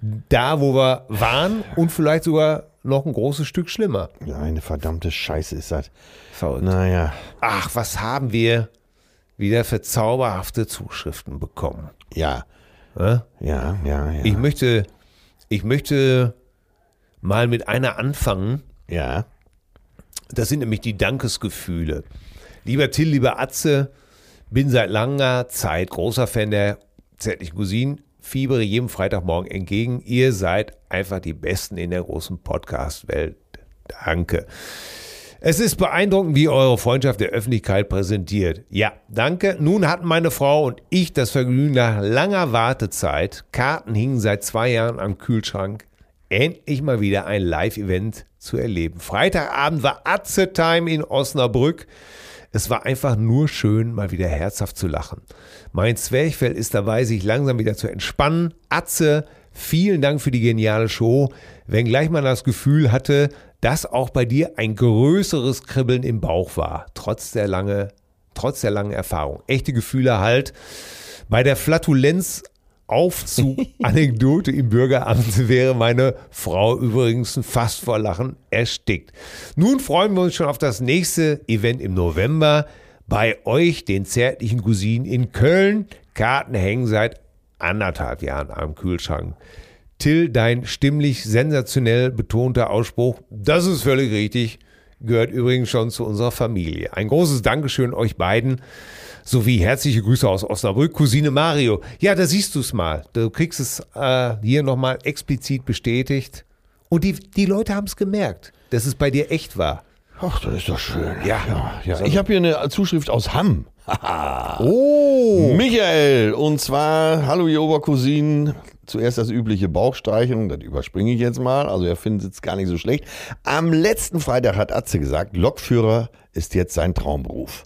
da, wo wir waren und vielleicht sogar noch ein großes Stück schlimmer. Ja, eine verdammte Scheiße ist das. Verrückt. Naja. Ach, was haben wir wieder für zauberhafte Zuschriften bekommen? Ja. Ja? Ja, ja, ja. Ich möchte, ich möchte mal mit einer anfangen. ja. Das sind nämlich die Dankesgefühle. Lieber Till, lieber Atze, bin seit langer Zeit großer Fan der zärtlichen Cousinen, fiebere jedem Freitagmorgen entgegen. Ihr seid einfach die Besten in der großen Podcast-Welt. Danke. Es ist beeindruckend, wie eure Freundschaft der Öffentlichkeit präsentiert. Ja, danke. Nun hatten meine Frau und ich das Vergnügen nach langer Wartezeit. Karten hingen seit zwei Jahren am Kühlschrank. Endlich mal wieder ein Live-Event zu erleben. Freitagabend war Atze-Time in Osnabrück. Es war einfach nur schön, mal wieder herzhaft zu lachen. Mein Zwerchfell ist dabei, sich langsam wieder zu entspannen. Atze, vielen Dank für die geniale Show. Wenngleich man das Gefühl hatte, dass auch bei dir ein größeres Kribbeln im Bauch war, trotz der lange, trotz der langen Erfahrung. Echte Gefühle halt. Bei der Flatulenz Aufzug-Anekdote im Bürgeramt wäre meine Frau übrigens fast vor Lachen erstickt. Nun freuen wir uns schon auf das nächste Event im November bei euch, den zärtlichen Cousinen in Köln. Karten hängen seit anderthalb Jahren am Kühlschrank. Till, dein stimmlich sensationell betonter Ausspruch, das ist völlig richtig, gehört übrigens schon zu unserer Familie. Ein großes Dankeschön euch beiden sowie herzliche Grüße aus Osnabrück, Cousine Mario. Ja, da siehst du es mal. Du kriegst es äh, hier nochmal explizit bestätigt. Und die, die Leute haben es gemerkt, dass es bei dir echt war. Ach, das ist doch schön. Ja. ja, ja. Ich habe hier eine Zuschrift aus Hamm. Oh! Michael, und zwar, hallo ihr Obercousinen. Zuerst das übliche Bauchstreichen, das überspringe ich jetzt mal, also er findet es gar nicht so schlecht. Am letzten Freitag hat Atze gesagt, Lokführer ist jetzt sein Traumberuf.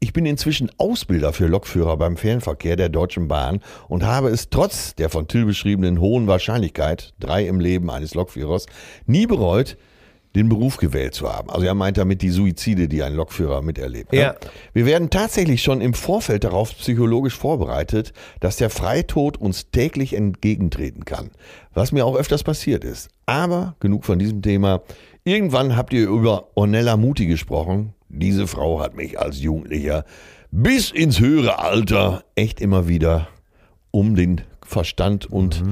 Ich bin inzwischen Ausbilder für Lokführer beim Fernverkehr der Deutschen Bahn und habe es trotz der von Till beschriebenen hohen Wahrscheinlichkeit, drei im Leben eines Lokführers, nie bereut, den Beruf gewählt zu haben. Also er meint damit die Suizide, die ein Lokführer miterlebt. ne? Ja. Wir werden tatsächlich schon im Vorfeld darauf psychologisch vorbereitet, dass der Freitod uns täglich entgegentreten kann. Was mir auch öfters passiert ist. Aber genug von diesem Thema. Irgendwann habt ihr über Ornella Muti gesprochen. Diese Frau hat mich als Jugendlicher bis ins höhere Alter echt immer wieder um den Verstand und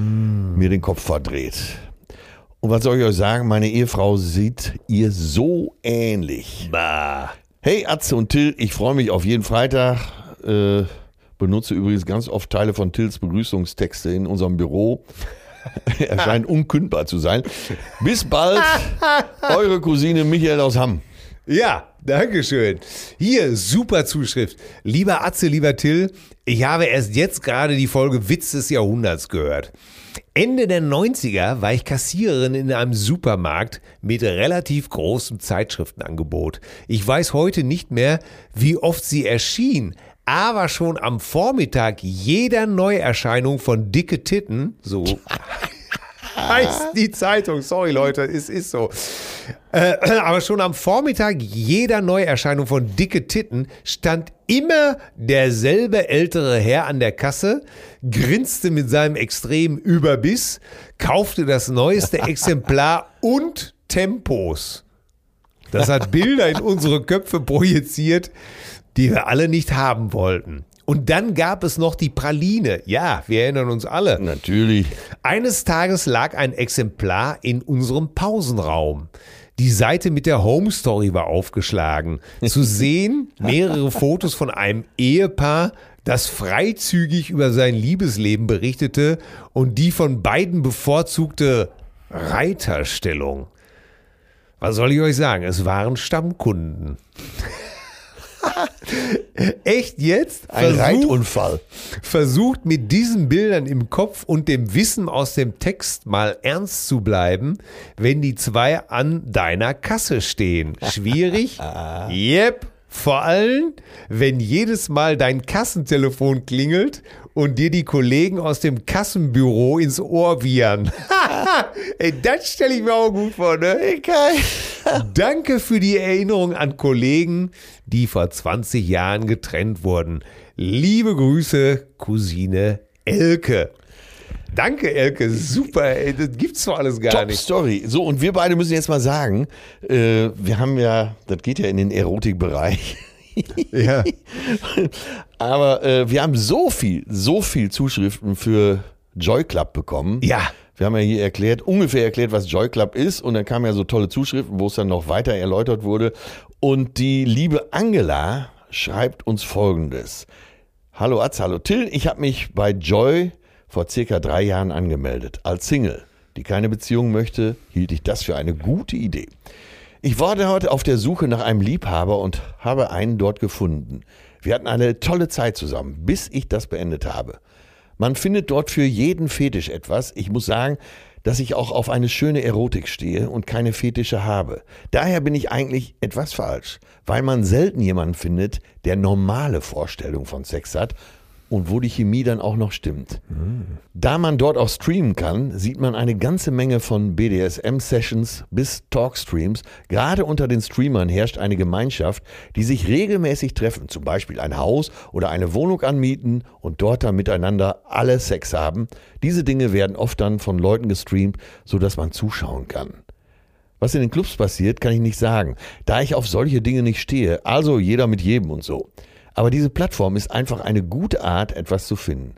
mir den Kopf verdreht. Und was soll ich euch sagen? Meine Ehefrau sieht ihr so ähnlich. Bah. Hey Atze und Till, ich freue mich auf jeden Freitag. Äh, benutze übrigens ganz oft Teile von Tills Begrüßungstexte in unserem Büro. er scheint unkündbar zu sein. Bis bald, eure Cousine Michael aus Hamm. Ja, Dankeschön. Hier, super Zuschrift. Lieber Atze, lieber Till, ich habe erst jetzt gerade die Folge Witz des Jahrhunderts gehört. Ende der 90er war ich Kassiererin in einem Supermarkt mit relativ großem Zeitschriftenangebot. Ich weiß heute nicht mehr, wie oft sie erschien, aber schon am Vormittag jeder Neuerscheinung von Dicke Titten, so heißt die Zeitung. Sorry Leute, es ist so. Äh, aber schon am Vormittag jeder Neuerscheinung von Dicke Titten stand immer derselbe ältere Herr an der Kasse, grinste mit seinem extremen Überbiss, kaufte das neueste Exemplar und Tempos. Das hat Bilder in unsere Köpfe projiziert, die wir alle nicht haben wollten. Und dann gab es noch die Praline. Ja, wir erinnern uns alle. Natürlich. Eines Tages lag ein Exemplar in unserem Pausenraum. Die Seite mit der Home Story war aufgeschlagen. Zu sehen mehrere Fotos von einem Ehepaar, das freizügig über sein Liebesleben berichtete und die von beiden bevorzugte Reiterstellung. Was soll ich euch sagen? Es waren Stammkunden. Echt jetzt? Ein Versucht- Reitunfall. versucht mit diesen Bildern im Kopf und dem Wissen aus dem Text mal ernst zu bleiben, wenn die zwei an deiner Kasse stehen. Schwierig? yep. Vor allem, wenn jedes Mal dein Kassentelefon klingelt und dir die Kollegen aus dem Kassenbüro ins Ohr wiehern. Ey, das stelle ich mir auch gut vor, ne? Danke für die Erinnerung an Kollegen, die vor 20 Jahren getrennt wurden. Liebe Grüße, Cousine Elke. Danke, Elke. Super, ey, das gibt's doch alles gar Top nicht. Story. So, und wir beide müssen jetzt mal sagen, äh, wir haben ja, das geht ja in den Erotikbereich. Ja. Aber äh, wir haben so viel, so viel Zuschriften für Joy Club bekommen. Ja. Wir haben ja hier erklärt, ungefähr erklärt, was Joy Club ist. Und dann kamen ja so tolle Zuschriften, wo es dann noch weiter erläutert wurde. Und die liebe Angela schreibt uns folgendes. Hallo Atz, hallo Till. Ich habe mich bei Joy vor circa drei Jahren angemeldet. Als Single, die keine Beziehung möchte, hielt ich das für eine gute Idee. Ich war heute auf der Suche nach einem Liebhaber und habe einen dort gefunden. Wir hatten eine tolle Zeit zusammen, bis ich das beendet habe. Man findet dort für jeden Fetisch etwas. Ich muss sagen, dass ich auch auf eine schöne Erotik stehe und keine Fetische habe. Daher bin ich eigentlich etwas falsch, weil man selten jemanden findet, der normale Vorstellungen von Sex hat und wo die Chemie dann auch noch stimmt. Da man dort auch streamen kann, sieht man eine ganze Menge von BDSM-Sessions bis Talkstreams. Gerade unter den Streamern herrscht eine Gemeinschaft, die sich regelmäßig treffen, zum Beispiel ein Haus oder eine Wohnung anmieten und dort dann miteinander alle Sex haben. Diese Dinge werden oft dann von Leuten gestreamt, sodass man zuschauen kann. Was in den Clubs passiert, kann ich nicht sagen, da ich auf solche Dinge nicht stehe. Also jeder mit jedem und so. Aber diese Plattform ist einfach eine gute Art, etwas zu finden.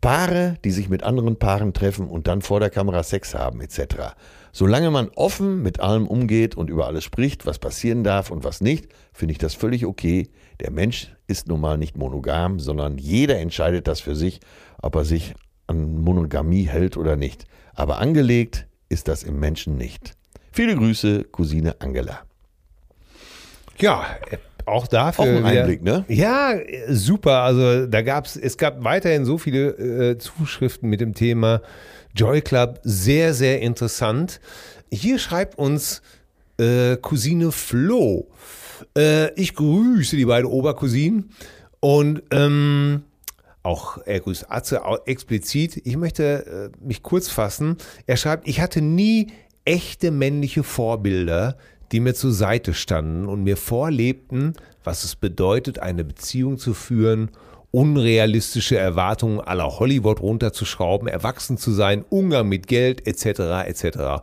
Paare, die sich mit anderen Paaren treffen und dann vor der Kamera Sex haben, etc. Solange man offen mit allem umgeht und über alles spricht, was passieren darf und was nicht, finde ich das völlig okay. Der Mensch ist nun mal nicht monogam, sondern jeder entscheidet das für sich, ob er sich an Monogamie hält oder nicht. Aber angelegt ist das im Menschen nicht. Viele Grüße, Cousine Angela. Ja, auch dafür. Auch ein Einblick, ne? Ja, super. Also da gab's, es gab weiterhin so viele äh, Zuschriften mit dem Thema Joy Club. Sehr, sehr interessant. Hier schreibt uns äh, Cousine Flo. Äh, ich grüße die beiden Obercousinen und ähm, auch er grüßt Atze explizit. Ich möchte äh, mich kurz fassen. Er schreibt, ich hatte nie echte männliche Vorbilder, die mir zur Seite standen und mir vorlebten, was es bedeutet, eine Beziehung zu führen, unrealistische Erwartungen aller Hollywood runterzuschrauben, erwachsen zu sein, Umgang mit Geld etc. etc.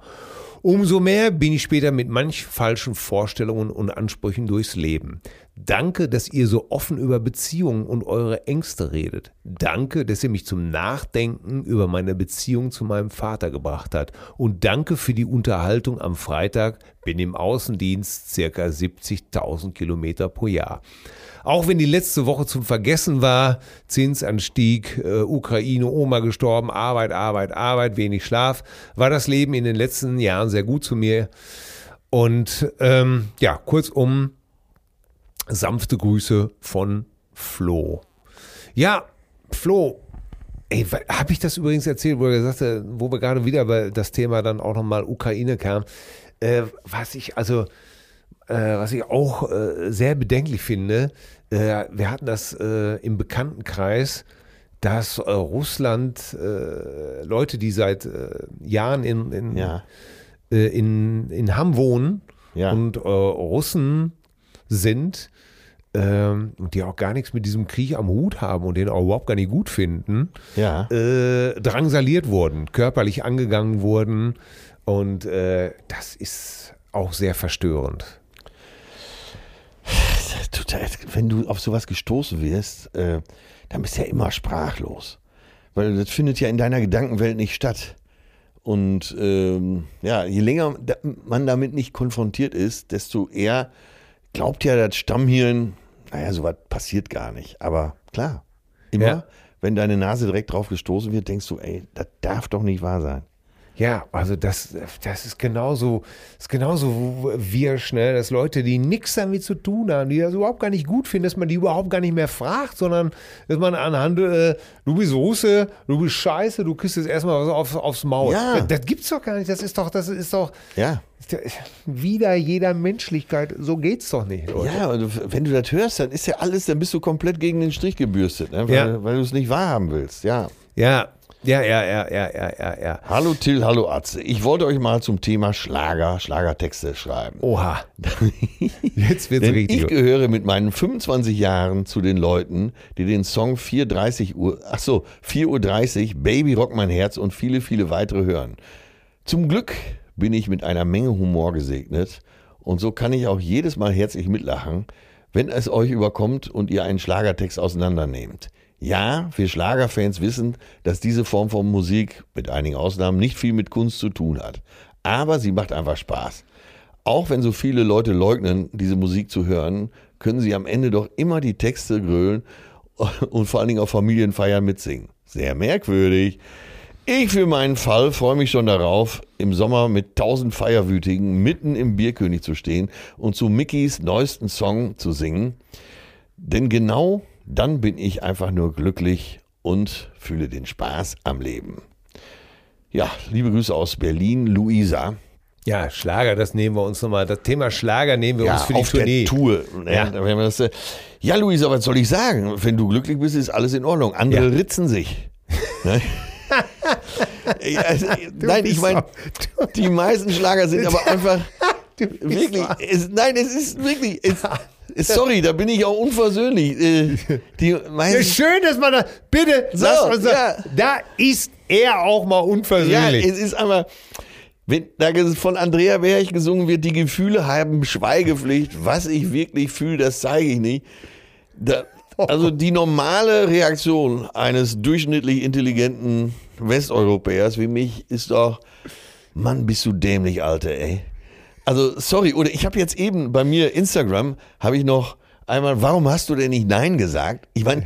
Umso mehr bin ich später mit manch falschen Vorstellungen und Ansprüchen durchs Leben. Danke, dass ihr so offen über Beziehungen und eure Ängste redet. Danke, dass ihr mich zum Nachdenken über meine Beziehung zu meinem Vater gebracht habt. Und danke für die Unterhaltung am Freitag. Bin im Außendienst circa 70.000 Kilometer pro Jahr. Auch wenn die letzte Woche zum Vergessen war, Zinsanstieg, äh, Ukraine, Oma gestorben, Arbeit, Arbeit, Arbeit, wenig Schlaf, war das Leben in den letzten Jahren sehr gut zu mir. Und ähm, ja, kurzum, sanfte Grüße von Flo. Ja, Flo, ey, habe ich das übrigens erzählt, wo er gesagt hat, wo wir gerade wieder bei das Thema dann auch nochmal Ukraine kam, äh, was ich, also äh, was ich auch äh, sehr bedenklich finde, äh, wir hatten das äh, im Bekanntenkreis, dass äh, Russland Leute, die seit Jahren in, in, Ja. in, in Hamm wohnen Ja. und Russen sind, ähm, und die auch gar nichts mit diesem Krieg am Hut haben und den auch überhaupt gar nicht gut finden, Ja. äh, drangsaliert wurden, körperlich angegangen wurden. Und äh, das ist auch sehr verstörend. Wenn du auf sowas gestoßen wirst, äh, dann bist du ja immer sprachlos. Weil das findet ja in deiner Gedankenwelt nicht statt. Und ähm, ja, je länger man damit nicht konfrontiert ist, desto eher glaubt ja das Stammhirn, naja, sowas passiert gar nicht. Aber klar, immer, Ja. wenn deine Nase direkt drauf gestoßen wird, denkst du, ey, das darf doch nicht wahr sein. Ja, also das, das ist genauso, ist genauso wirsch, ne? dass Leute, die nichts damit zu tun haben, die das überhaupt gar nicht gut finden, dass man die überhaupt gar nicht mehr fragt, sondern dass man anhand, äh, du bist Russe, du bist scheiße, du kriegst jetzt erstmal was auf, aufs Maul. Ja. Das, das gibt's doch gar nicht, das ist doch, das ist doch Ja. wieder jeder Menschlichkeit, so geht's doch nicht. Leute. Ja, und wenn du das hörst, dann ist ja alles, dann bist du komplett gegen den Strich gebürstet, ne? weil, Ja. weil du es nicht wahrhaben willst. Ja. Ja, ja, ja, ja, ja, ja, ja, ja. Hallo Till, hallo Atze. Ich wollte euch mal zum Thema Schlager, Schlagertexte schreiben. Oha. Jetzt wird's Denn richtig. ich gehöre mit meinen 25 Jahren zu den Leuten, die den Song 4.30 Uhr, ach so, 4.30 Uhr, Baby Rock mein Herz und viele, viele weitere hören. Zum Glück bin ich mit einer Menge Humor gesegnet und so kann ich auch jedes Mal herzlich mitlachen, wenn es euch überkommt und ihr einen Schlagertext auseinandernehmt. Ja, wir Schlagerfans wissen, dass diese Form von Musik, mit einigen Ausnahmen, nicht viel mit Kunst zu tun hat. Aber sie macht einfach Spaß. Auch wenn so viele Leute leugnen, diese Musik zu hören, können sie am Ende doch immer die Texte grölen und vor allen Dingen auf Familienfeiern mitsingen. Sehr merkwürdig. Ich für meinen Fall freue mich schon darauf, im Sommer mit tausend Feierwütigen mitten im Bierkönig zu stehen und zu Mickys neuesten Song zu singen. Denn genau dann bin ich einfach nur glücklich und fühle den Spaß am Leben. Ja, liebe Grüße aus Berlin, Luisa. Ja, Schlager, das nehmen wir uns nochmal. Das Thema Schlager nehmen wir uns für die auf Tournee. der Tour. Ja. Das, äh, ja, Luisa, was soll ich sagen? Wenn du glücklich bist, ist alles in Ordnung. Andere Ja. ritzen sich. Ne? Ja, also, nein, ich meine, die meisten Schlager sind aber einfach wirklich. Es, nein, es ist wirklich. Es, sorry, da bin ich auch unversöhnlich. Äh, Die Ja, schön, dass man da. Bitte, So, so. ja. Da ist er auch mal ja, unversöhnlich. es ist aber. Wenn da von Andrea Berg gesungen wird, die Gefühle haben Schweigepflicht, was ich wirklich fühle, das zeige ich nicht. Da, also die normale Reaktion eines durchschnittlich intelligenten Westeuropäers wie mich ist doch, Mann, bist du dämlich, Alter, ey. Also sorry, oder ich habe jetzt eben bei mir Instagram, habe ich noch einmal, warum hast du denn nicht Nein gesagt? Ich meine,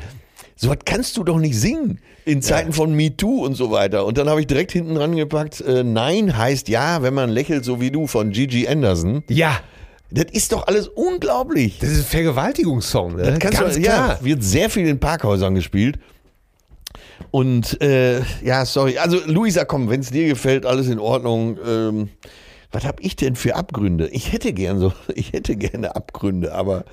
so was kannst du doch nicht singen in Zeiten von MeToo und so weiter. Und dann habe ich direkt hinten dran gepackt, äh, Nein heißt Ja, wenn man lächelt, so wie du von Gigi Anderson. ja, Das ist doch alles unglaublich. das ist ein Vergewaltigungssong, ne? Das kannst Ganz du, klar. Ja, wird sehr viel in Parkhäusern gespielt. Und äh, ja, sorry. Also Luisa, komm, wenn es dir gefällt, alles in Ordnung. Ähm, was habe ich denn für Abgründe? Ich hätte gern so, ich hätte gerne Abgründe, aber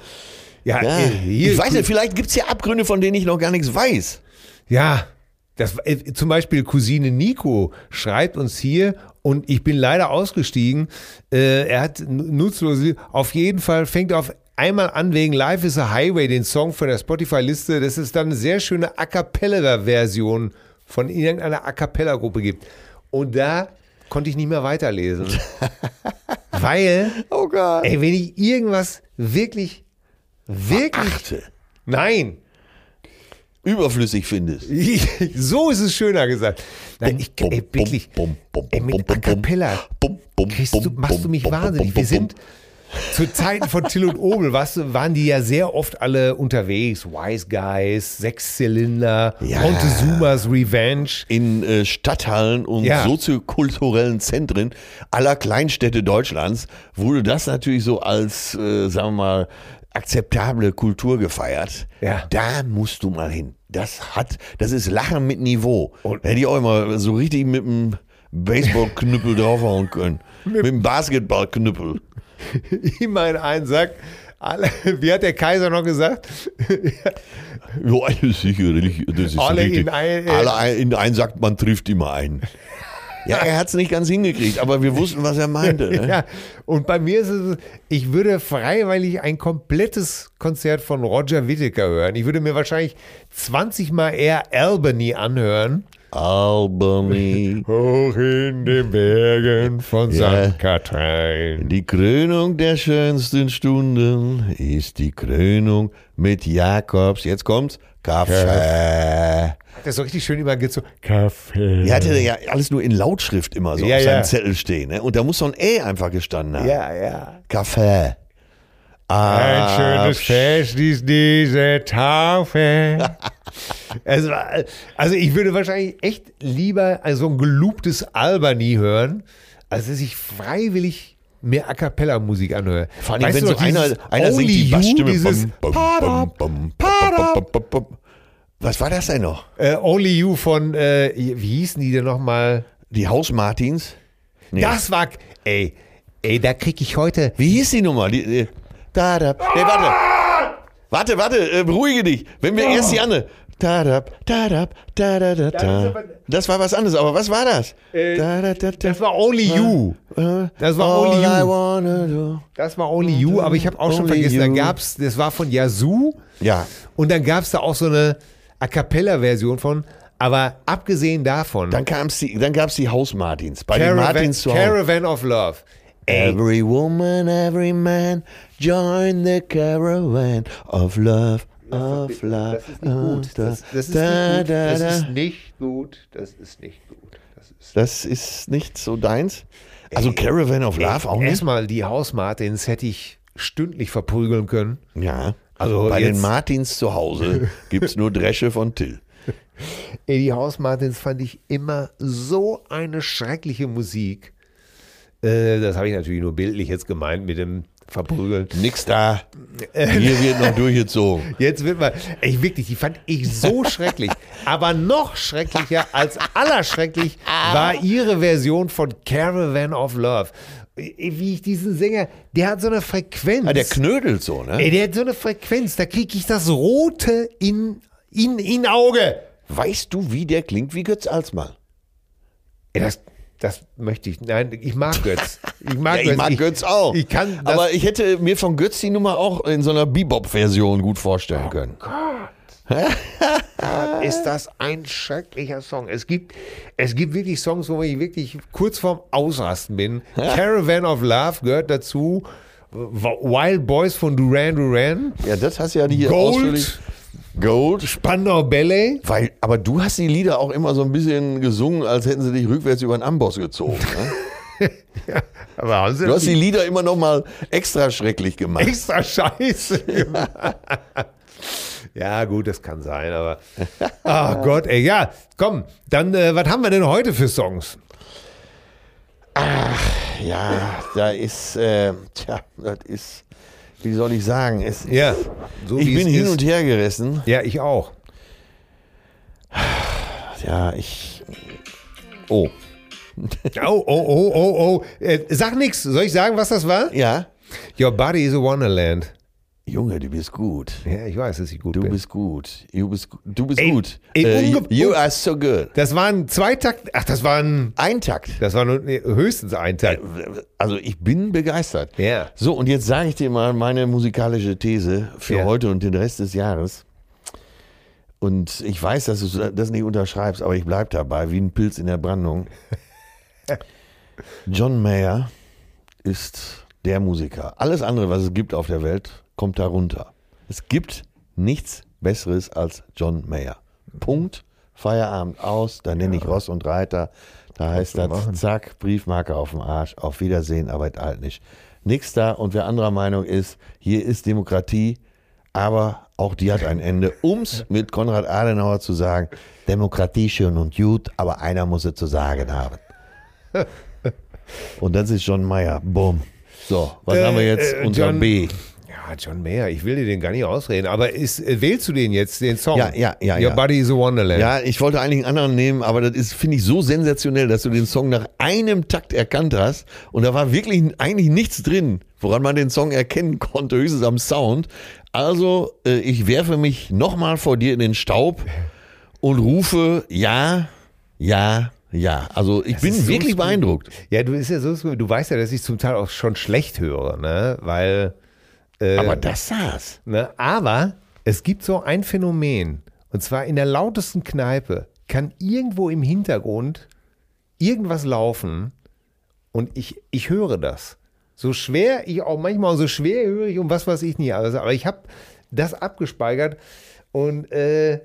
Ja, ja, äh, hier, ich weiß nicht, vielleicht gibt es ja Abgründe, von denen ich noch gar nichts weiß. Ja, das, äh, zum Beispiel Cousine Nico schreibt uns hier, und ich bin leider ausgestiegen. Äh, er hat nutzlose, auf jeden Fall fängt er auf einmal an wegen Life is a Highway, den Song von der Spotify-Liste, dass es dann eine sehr schöne A Cappella-Version von irgendeiner A Cappella-Gruppe gibt. Und da konnte ich nicht mehr weiterlesen. Weil, Oh Gott. ey, wenn ich irgendwas wirklich, wirklich, Achte. nein, Überflüssig findest. so ist es schöner gesagt. Nein, ich, ey, wirklich, ey, mit bum, A Cappella bum, bum, kriegst du, machst du mich wahnsinnig. Wir sind zu Zeiten von Till und Obel, du, waren die ja sehr oft alle unterwegs. Wise Guys, Sechszylinder, Ja. Montezumas Revenge. in äh, Stadthallen und Ja. soziokulturellen Zentren aller Kleinstädte Deutschlands wurde das natürlich so als, äh, sagen wir mal, akzeptable Kultur gefeiert. Ja. Da musst du mal hin. Das hat, das ist Lachen mit Niveau. Und- Hätte ich auch immer so richtig mit dem Baseballknüppel draufhauen können. mit dem Basketballknüppel. Immer in einen Sack. Alle, wie hat der Kaiser noch gesagt? Ja, sicherlich. Das ist Alle richtig. in ein- Alle ein- in einen sagt, man trifft immer einen. Ja, er hat es nicht ganz hingekriegt, aber wir wussten, was er meinte. Ne? Ja, und bei mir ist es, ich würde freiwillig ein komplettes Konzert von Roger Whittaker hören. Ich würde mir wahrscheinlich 20 Mal eher Albany anhören. Albany, Hoch in den Bergen von Ja. St. Katrin. die Krönung der schönsten Stunden ist die Krönung mit Jakobs. Jetzt kommt's. Kaffee. Das ist so richtig schön immer geht so Kaffee. Er ja alles nur in Lautschrift immer so Ja, auf seinem ja. Zettel stehen. Ne? Und da muss so ein E einfach gestanden haben. Ja, ja. Kaffee. Ein Ah, schönes Fest ist diese Taufe. es war, also ich würde wahrscheinlich echt lieber so ein gelobtes Albany hören, als dass ich freiwillig mehr A Cappella Musik anhöre. Vor allem, Weißt wenn du so einer, einer singt Only die Bassstimme. Dieses Bum, bum, bum, bum, bum, bum, bum, bum. Was war das denn noch? äh, Only You von, äh, wie hießen die denn nochmal? Die Haus Martins? Nee. Das war, ey, ey, da krieg ich heute, Wie hieß die Nummer? Die, die, da. Nee, warte. Warte, warte, äh, beruhige dich. Wenn wir erst die andere. Da, da, da, da, da, da, da, da. Das war was anderes, aber was war das? Da, da, da, da. das war Only You. Das war All Only You. do. Das war Only You, aber ich habe auch schon Only vergessen, da You. gab's, das war von Yazoo. Ja. Und dann gab es da auch so eine A Cappella-Version von. Aber abgesehen davon, Dann, kam's die, dann gab es die Haus Martins. Bei den Martins zu Hause. Caravan of Love. Ey, Every woman, every man, join the caravan of love, of love. Das, das ist nicht gut. da, Das da. ist nicht gut. Das ist nicht gut. Das ist Das ist nicht so deins? Also Caravan of Love auch nicht? Erstmal die Hausmartins hätte ich stündlich verprügeln können. Ja. Also Bei den Martins zu Hause gibt es nur Dresche von Till. Ey, die Hausmartins fand ich immer so eine schreckliche Musik. Äh, das habe ich natürlich nur bildlich jetzt gemeint mit dem Verprügeln. Nix da. Hier wird noch durchgezogen. Jetzt wird mal, ey, wirklich, die fand ich so schrecklich. Aber noch schrecklicher als allerschrecklich war ihre Version von Caravan of Love. Wie ich diesen Sänger, der hat so eine Frequenz. Ah, der knödelt so, ne? der hat so eine Frequenz, da kriege ich das Rote in, in, in Auge. Weißt du, wie der klingt wie Götz Alsmann? Das, das möchte ich, nein, ich mag Götz. Ich mag, Ja, ich mag Götz auch. Ich kann Aber ich hätte mir von Götz die Nummer auch in so einer Bebop-Version gut vorstellen können. ist das ein schrecklicher Song. Es gibt, es gibt wirklich Songs, wo ich wirklich kurz vorm Ausrasten bin. Caravan of Love gehört dazu. Wild Boys von Duran Duran. Ja, das hast du ja hier Gold. ausführlich. Gold. Spandau Ballet. Weil, aber du hast die Lieder auch immer so ein bisschen gesungen, als hätten sie dich rückwärts über den Amboss gezogen. Ne? Aber haben sie Du hast die Lieder immer noch mal extra schrecklich gemacht. extra scheiße. Ja, gut, das kann sein, aber. Ach Gott, ey, ja, komm, dann, äh, was haben wir denn heute für Songs? Ja, da ist, äh, tja, das ist, wie soll ich sagen, es, Ja, so ich bin hin ist. und her gerissen. Ja, ich auch. Ja, ich, oh, Oh, oh, oh, oh, oh. Äh, sag nix. Soll ich sagen, was das war? ja, Your body is a wonderland. Junge, du bist gut. Ja, ich weiß, dass ich gut Du bin. bist gut. Du bist, du bist Ey, gut. ey, Äh, you, are so good. das waren zwei Takt. Ach, das waren. Ein Takt. Das war nur, nee, höchstens ein Takt. Also ich bin begeistert. Ja. So, und jetzt sage ich dir mal meine musikalische These für Ja. heute und den Rest des Jahres. Und ich weiß, dass du das nicht unterschreibst, aber ich bleibe dabei, wie ein Pilz in der Brandung. John Mayer ist der Musiker. Alles andere, was es gibt auf der Welt, kommt darunter. Es gibt nichts Besseres als John Mayer. Punkt. Feierabend aus, da nenne ich Ross und Reiter. Da heißt das, zack, Briefmarke auf dem Arsch, auf Wiedersehen, aber es halt nicht. Nix da und wer anderer Meinung ist, hier ist Demokratie, aber auch die hat ein Ende. Um's mit Konrad Adenauer zu sagen, Demokratie schön und gut, aber einer muss es zu sagen haben. Und das ist John Mayer. Bumm. So, was Äh, haben wir jetzt äh, unter John- B? Ja, John Mayer, ich will dir den gar nicht ausreden, aber ist, äh, wählst du den jetzt, den Song? Ja, ja, ja, Your ja. Body is a Wonderland. Ja, ich wollte eigentlich einen anderen nehmen, aber das ist, finde ich, so sensationell, dass du den Song nach einem Takt erkannt hast. Und da war wirklich eigentlich nichts drin, woran man den Song erkennen konnte, höchstens am Sound. Also, äh, ich werfe mich nochmal vor dir in den Staub und rufe ja, ja, ja. Also, ich bin ist so wirklich beeindruckt. Ja, du ist ja so, du weißt ja, dass ich zum Teil auch schon schlecht höre, ne? Weil. Äh, Aber das saß. Ne? Aber es gibt so ein Phänomen. Und zwar in der lautesten Kneipe kann irgendwo im Hintergrund irgendwas laufen und ich, ich höre das. So schwer, ich auch manchmal so schwer höre ich und was weiß ich nicht alles. Aber ich habe das abgespeichert und äh,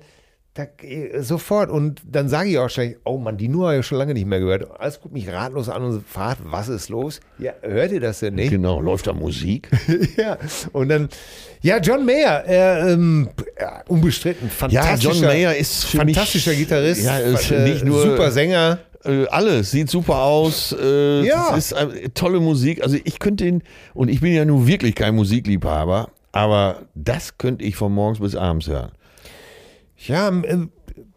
da, äh, sofort. Und dann sage ich auch schnell, oh Mann, die Nur habe ich schon lange nicht mehr gehört. Alles guckt mich ratlos an und fragt, was ist los? Ja, hört ihr das denn nicht? Genau, läuft da Musik? ja, und dann, ja, John Mayer, äh, ähm, ja, unbestritten, Ja, fantastischer, John Mayer ist für mich- fantastischer Gitarrist, Ja, ist äh, nicht nur- super Sänger. Äh, alles, sieht super aus. Äh, Ja. Es ist äh, tolle Musik. Also ich könnte ihn, und ich bin ja nun wirklich kein Musikliebhaber, aber das könnte ich von morgens bis abends hören. Ja, äh,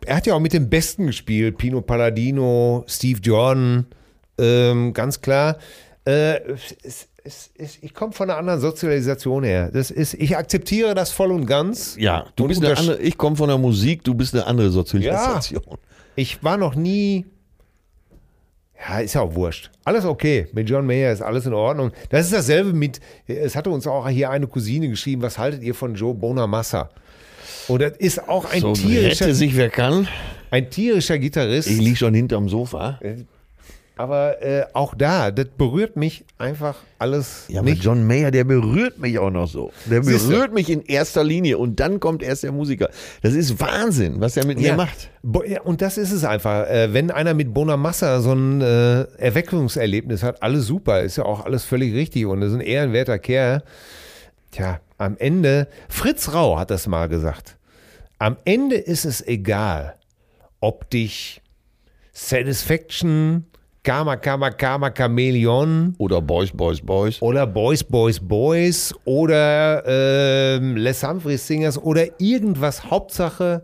er hat ja auch mit den Besten gespielt, Pino Palladino, Steve Jordan, ähm, ganz klar. Äh, es, es, es, ich komme von einer anderen Sozialisation her. Das ist, ich akzeptiere das voll und ganz. Ja, du Und bist eine andere, ich komme von der Musik, du bist eine andere Sozialisation. Ich war noch nie. Ja, ist ja auch wurscht. Alles okay. Mit John Mayer ist alles in Ordnung. Das ist dasselbe mit. Es hatte uns auch hier eine Cousine geschrieben. Was haltet ihr von Joe Bonamassa? Und das ist auch ein, So tierischer, rette sich, wer kann. ein tierischer Gitarrist. Ich liege schon hinterm Sofa. Aber äh, auch da, das berührt mich einfach alles Ja, nicht. John Mayer, der berührt mich auch noch so. Der berührt mich in erster Linie und dann kommt erst der Musiker. Das ist Wahnsinn, was er mit mir Ja. macht. Bo- ja, Und das ist es einfach. Äh, wenn einer mit Bonamassa so ein äh, Erweckungserlebnis hat, alles super, ist ja auch alles völlig richtig und ist ein ehrenwerter Kerl. Tja, am Ende, Fritz Rau hat das mal gesagt. Am Ende ist es egal, ob dich Satisfaction, Karma, Karma, Karma, Chameleon Oder Boys, Boys, Boys. oder Boys, Boys, Boys oder ähm, Les Humphreys Singers oder irgendwas. Hauptsache,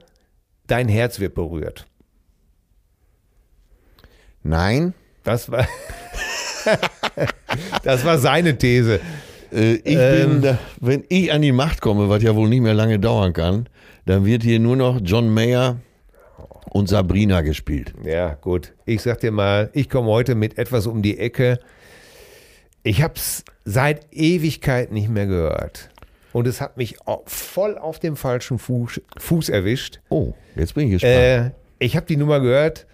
dein Herz wird berührt. Nein, Das war, das war seine These. Äh, ich Ähm. bin, wenn ich an die Macht komme, was ja wohl nicht mehr lange dauern kann, dann wird hier nur noch John Mayer und Sabrina gespielt. Ja, gut. Ich sag dir mal, ich komme heute mit etwas um die Ecke. Ich habe es seit Ewigkeit nicht mehr gehört. Und es hat mich voll auf dem falschen Fuß, Fuß erwischt. Oh, jetzt bin ich gespannt. Äh, ich habe die Nummer gehört.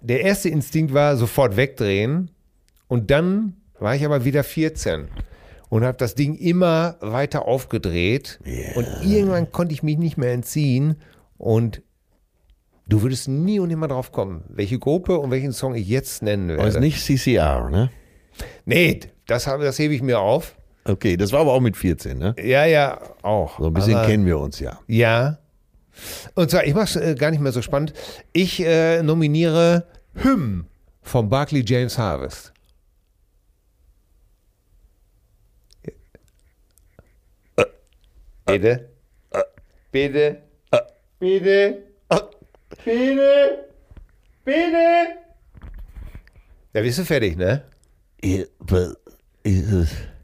Der erste Instinkt war sofort wegdrehen. Und dann war ich aber wieder 14 und habe das Ding immer weiter aufgedreht. Und irgendwann konnte ich mich nicht mehr entziehen. Und du würdest nie und nimmer drauf kommen, welche Gruppe und welchen Song ich jetzt nennen Aber ist werde. nicht CCR, ne? Nee, das, habe- das hebe ich mir auf. Okay, das war aber auch mit 14, ne? Ja, ja, auch. So ein bisschen Aber- kennen wir uns ja. Ja. Und zwar, ich mache es äh, gar nicht mehr so spannend. Ich äh, nominiere Hymn von Barclay James Harvest. Bitte? Bitte? Bitte? Bitte? Bitte? Ja, bist du fertig, ne?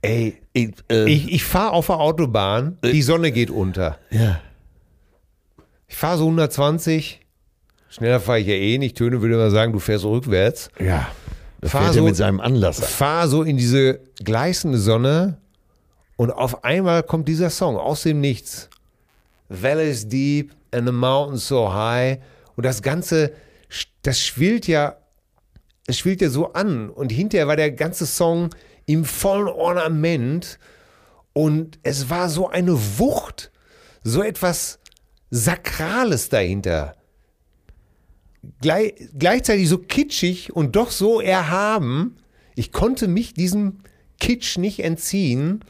Ey, Ich, äh, ich, ich fahre auf der Autobahn, die Sonne geht unter. ja. Ich fahre so 120. Schneller fahre ich ja eh nicht. Töne würde immer sagen, du fährst rückwärts. Ja. Da Fahr fährt so- er mit seinem Anlasser. Fahr so in diese gleißende Sonne und auf einmal kommt dieser Song aus dem Nichts. Valleys deep and the mountains so high. Und das Ganze, das schwillt ja, es schwillt ja so an. Und hinterher war der ganze Song im vollen Ornament. Und es war so eine Wucht, so etwas Sakrales dahinter. Gleich, gleichzeitig so kitschig und doch so erhaben. Ich konnte mich diesem Kitsch nicht entziehen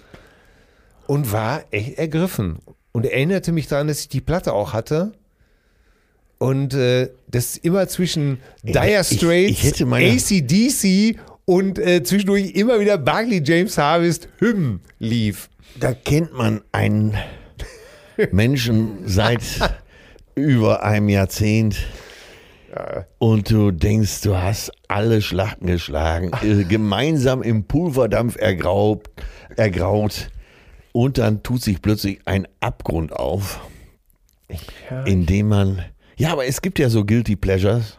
und war echt ergriffen. Und erinnerte mich daran, dass ich die Platte auch hatte. Und äh, das immer zwischen Dire ich- Straits, ich meine- ACDC und äh, zwischendurch immer wieder Barclay James Harvest Hymn lief. Da kennt man einen Menschen seit über einem Jahrzehnt. Und du denkst, du hast alle Schlachten geschlagen, äh, gemeinsam im Pulverdampf ergraut, ergraut. Und dann tut sich plötzlich ein Abgrund auf, in dem man. Ja, aber es gibt ja so Guilty Pleasures.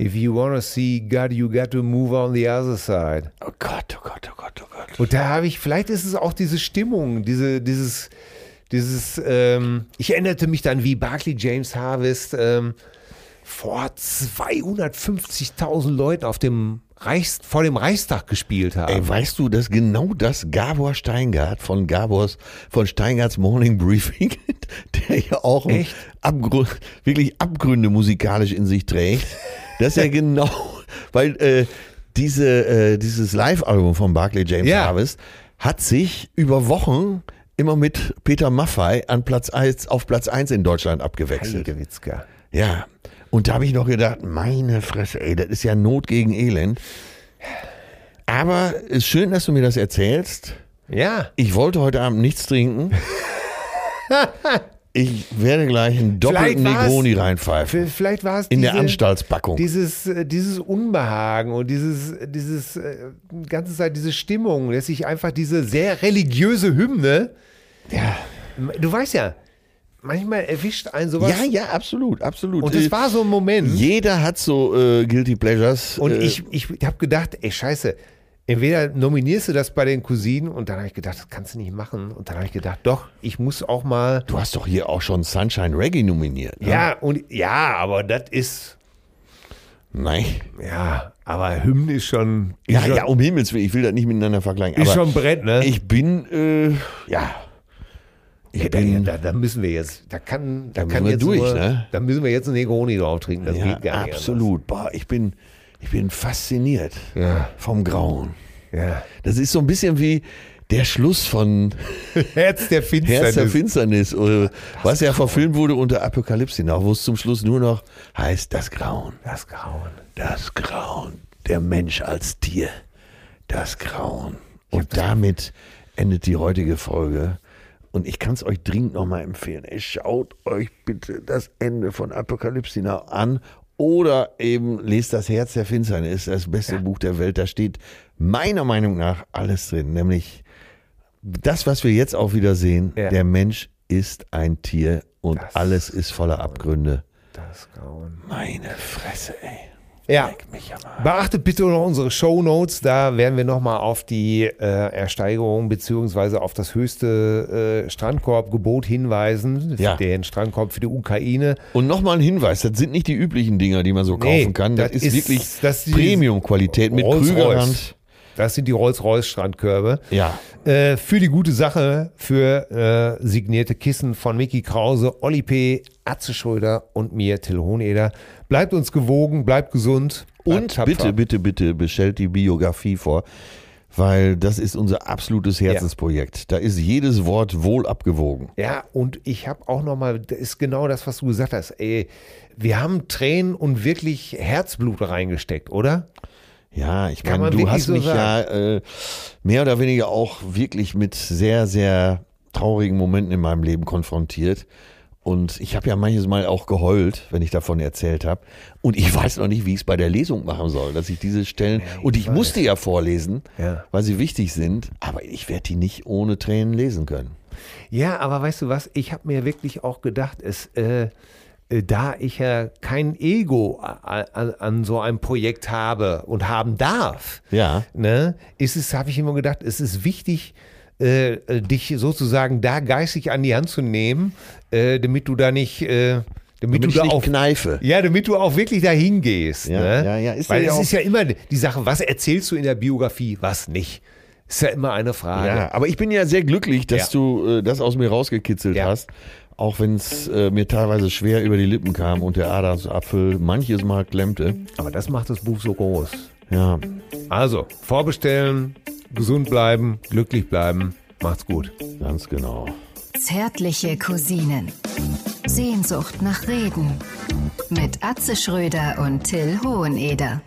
If you wanna see God, you got to move on the other side. Oh Gott, oh Gott, oh Gott, oh Gott. Und da habe ich, vielleicht ist es auch diese Stimmung, diese, dieses, dieses, ähm, ich erinnerte mich dann, wie Barclay James Harvest ähm, vor 250.000 Leuten auf dem Reichs, vor dem Reichstag gespielt haben. Ey, weißt du, dass genau das Gabor Steingart von Gabors, von Steingarts Morning Briefing, der ja auch? Abgrund, wirklich Abgründe musikalisch in sich trägt, dass er genau, weil äh, diese, äh, dieses Live-Album von Barclay James Ja. Harvest hat sich über Wochen immer mit Peter Maffay an Platz 1, auf Platz 1 in Deutschland abgewechselt. Heilige Witzka. Ja. Und da habe ich noch gedacht, meine Fresse, ey, das ist ja Not gegen Elend. Aber ist schön, dass du mir das erzählst. Ja. Ich wollte heute Abend nichts trinken. Ich werde gleich einen doppelten Negroni reinpfeifen. Vielleicht war es In diese, der Anstaltspackung. Dieses, äh, dieses Unbehagen und dieses, dieses äh, ganze Zeit diese Stimmung, dass ich einfach diese sehr religiöse Hymne, Ja. du weißt ja, manchmal erwischt einen sowas. ja, ja, absolut, absolut. Und es Äh, war so ein Moment. Jeder hat so äh, Guilty Pleasures. Und äh, ich, ich habe gedacht, ey, scheiße, entweder nominierst du das bei den Cousinen und dann habe ich gedacht, das kannst du nicht machen. Und dann habe ich gedacht, doch, ich muss auch mal. Du hast doch hier auch schon Sunshine Reggae nominiert. Ne? Ja, und ja, aber das ist, Nein. ja, aber Hymnen ist schon, ist Ja, schon, ja, um Himmels Willen, ich will das nicht miteinander vergleichen. ist schon ein Brett, ne? ich bin, äh, ja. Ja, da, bin, da, da müssen wir jetzt, da kann, da, Da kann jetzt durch, nur, ne? Da müssen wir jetzt einen Negroni drauf trinken, das ja, geht gar nicht. absolut. Boah, ich bin, ich bin fasziniert Ja. vom Grauen. Ja. Das ist so ein bisschen wie der Schluss von Herz der Finsternis. Herz der Finsternis, äh, was ja verfilmt wurde unter Apokalypse wo es zum Schluss nur noch heißt, das Grauen. das Grauen. Das Grauen. Der Mensch als Tier. Das Grauen. Und damit endet die heutige Folge. Und ich kann es euch dringend nochmal empfehlen. Ey, schaut euch bitte das Ende von Apokalypse Now an oder eben lest das Herz der Finsternis, das beste Buch der Welt. Da steht meiner Meinung nach alles drin. Nämlich das, was wir jetzt auch wieder sehen. Ja. Der Mensch ist ein Tier und Das- alles ist voller Abgründe. Das Grauen. Meine Fresse, ey. Ja. Beachtet bitte noch unsere Show Notes, da werden wir nochmal auf die äh, Ersteigerung beziehungsweise auf das höchste äh, Strandkorbgebot hinweisen, Ja. den Strandkorb für die Ukraine. Und nochmal ein Hinweis, das sind nicht die üblichen Dinger, die man so Nee, kaufen kann. Das, das ist, ist- wirklich das Premium-Qualität mit. Krügerrand. Das sind die Rolls-Royce-Strandkörbe. Ja. Äh, für die gute Sache, für äh, signierte Kissen von Mickey Krause, Olli P., Atze Schröder und mir, Till Hoheneder. Bleibt uns gewogen, bleibt gesund. bleibt Und bitte, bitte, bitte bestellt die Biografie vor, weil das ist unser absolutes Herzensprojekt. Da ist jedes Wort wohl abgewogen. Ja, und ich habe auch nochmal, das ist genau das, was du gesagt hast. Ey, wir haben Tränen und wirklich Herzblut reingesteckt, oder? Ja, ich Kann meine, du hast so mich sagen. ja äh, mehr oder weniger auch wirklich mit sehr, sehr traurigen Momenten in meinem Leben konfrontiert. Und ich habe ja manches Mal auch geheult, wenn ich davon erzählt habe. Und ich weiß noch nicht, wie ich es bei der Lesung machen soll, dass ich diese Stellen. und ich musste ja vorlesen, Ja. weil sie wichtig sind. Aber ich werde die nicht ohne Tränen lesen können. Ja, aber weißt du was? Ich habe mir wirklich auch gedacht, es, äh, äh, da ich ja kein Ego a- a- an so einem Projekt habe und haben darf, Ja. ne, ist es, habe ich immer gedacht, es ist wichtig, äh, äh, dich sozusagen da geistig an die Hand zu nehmen, äh, damit du da nicht, äh, damit, Damit du ich da auch kneife. ja, damit du auch wirklich dahin gehst. Ja, ne? ja, ja, ist Weil ja es ist ja immer die Sache, was erzählst du in der Biografie, was nicht. Ist ja immer eine Frage. Ja, aber ich bin ja sehr glücklich, dass Ja. du äh, das aus mir rausgekitzelt Ja. hast. Auch wenn es äh, mir teilweise schwer über die Lippen kam und der Adamsapfel manches Mal klemmte. Aber das macht das Buch so groß. Ja, Also, vorbestellen, gesund bleiben, glücklich bleiben. Macht's gut. ganz genau. Zärtliche Cousinen. Sehnsucht nach Reden. Mit Atze Schröder und Till Hoheneder.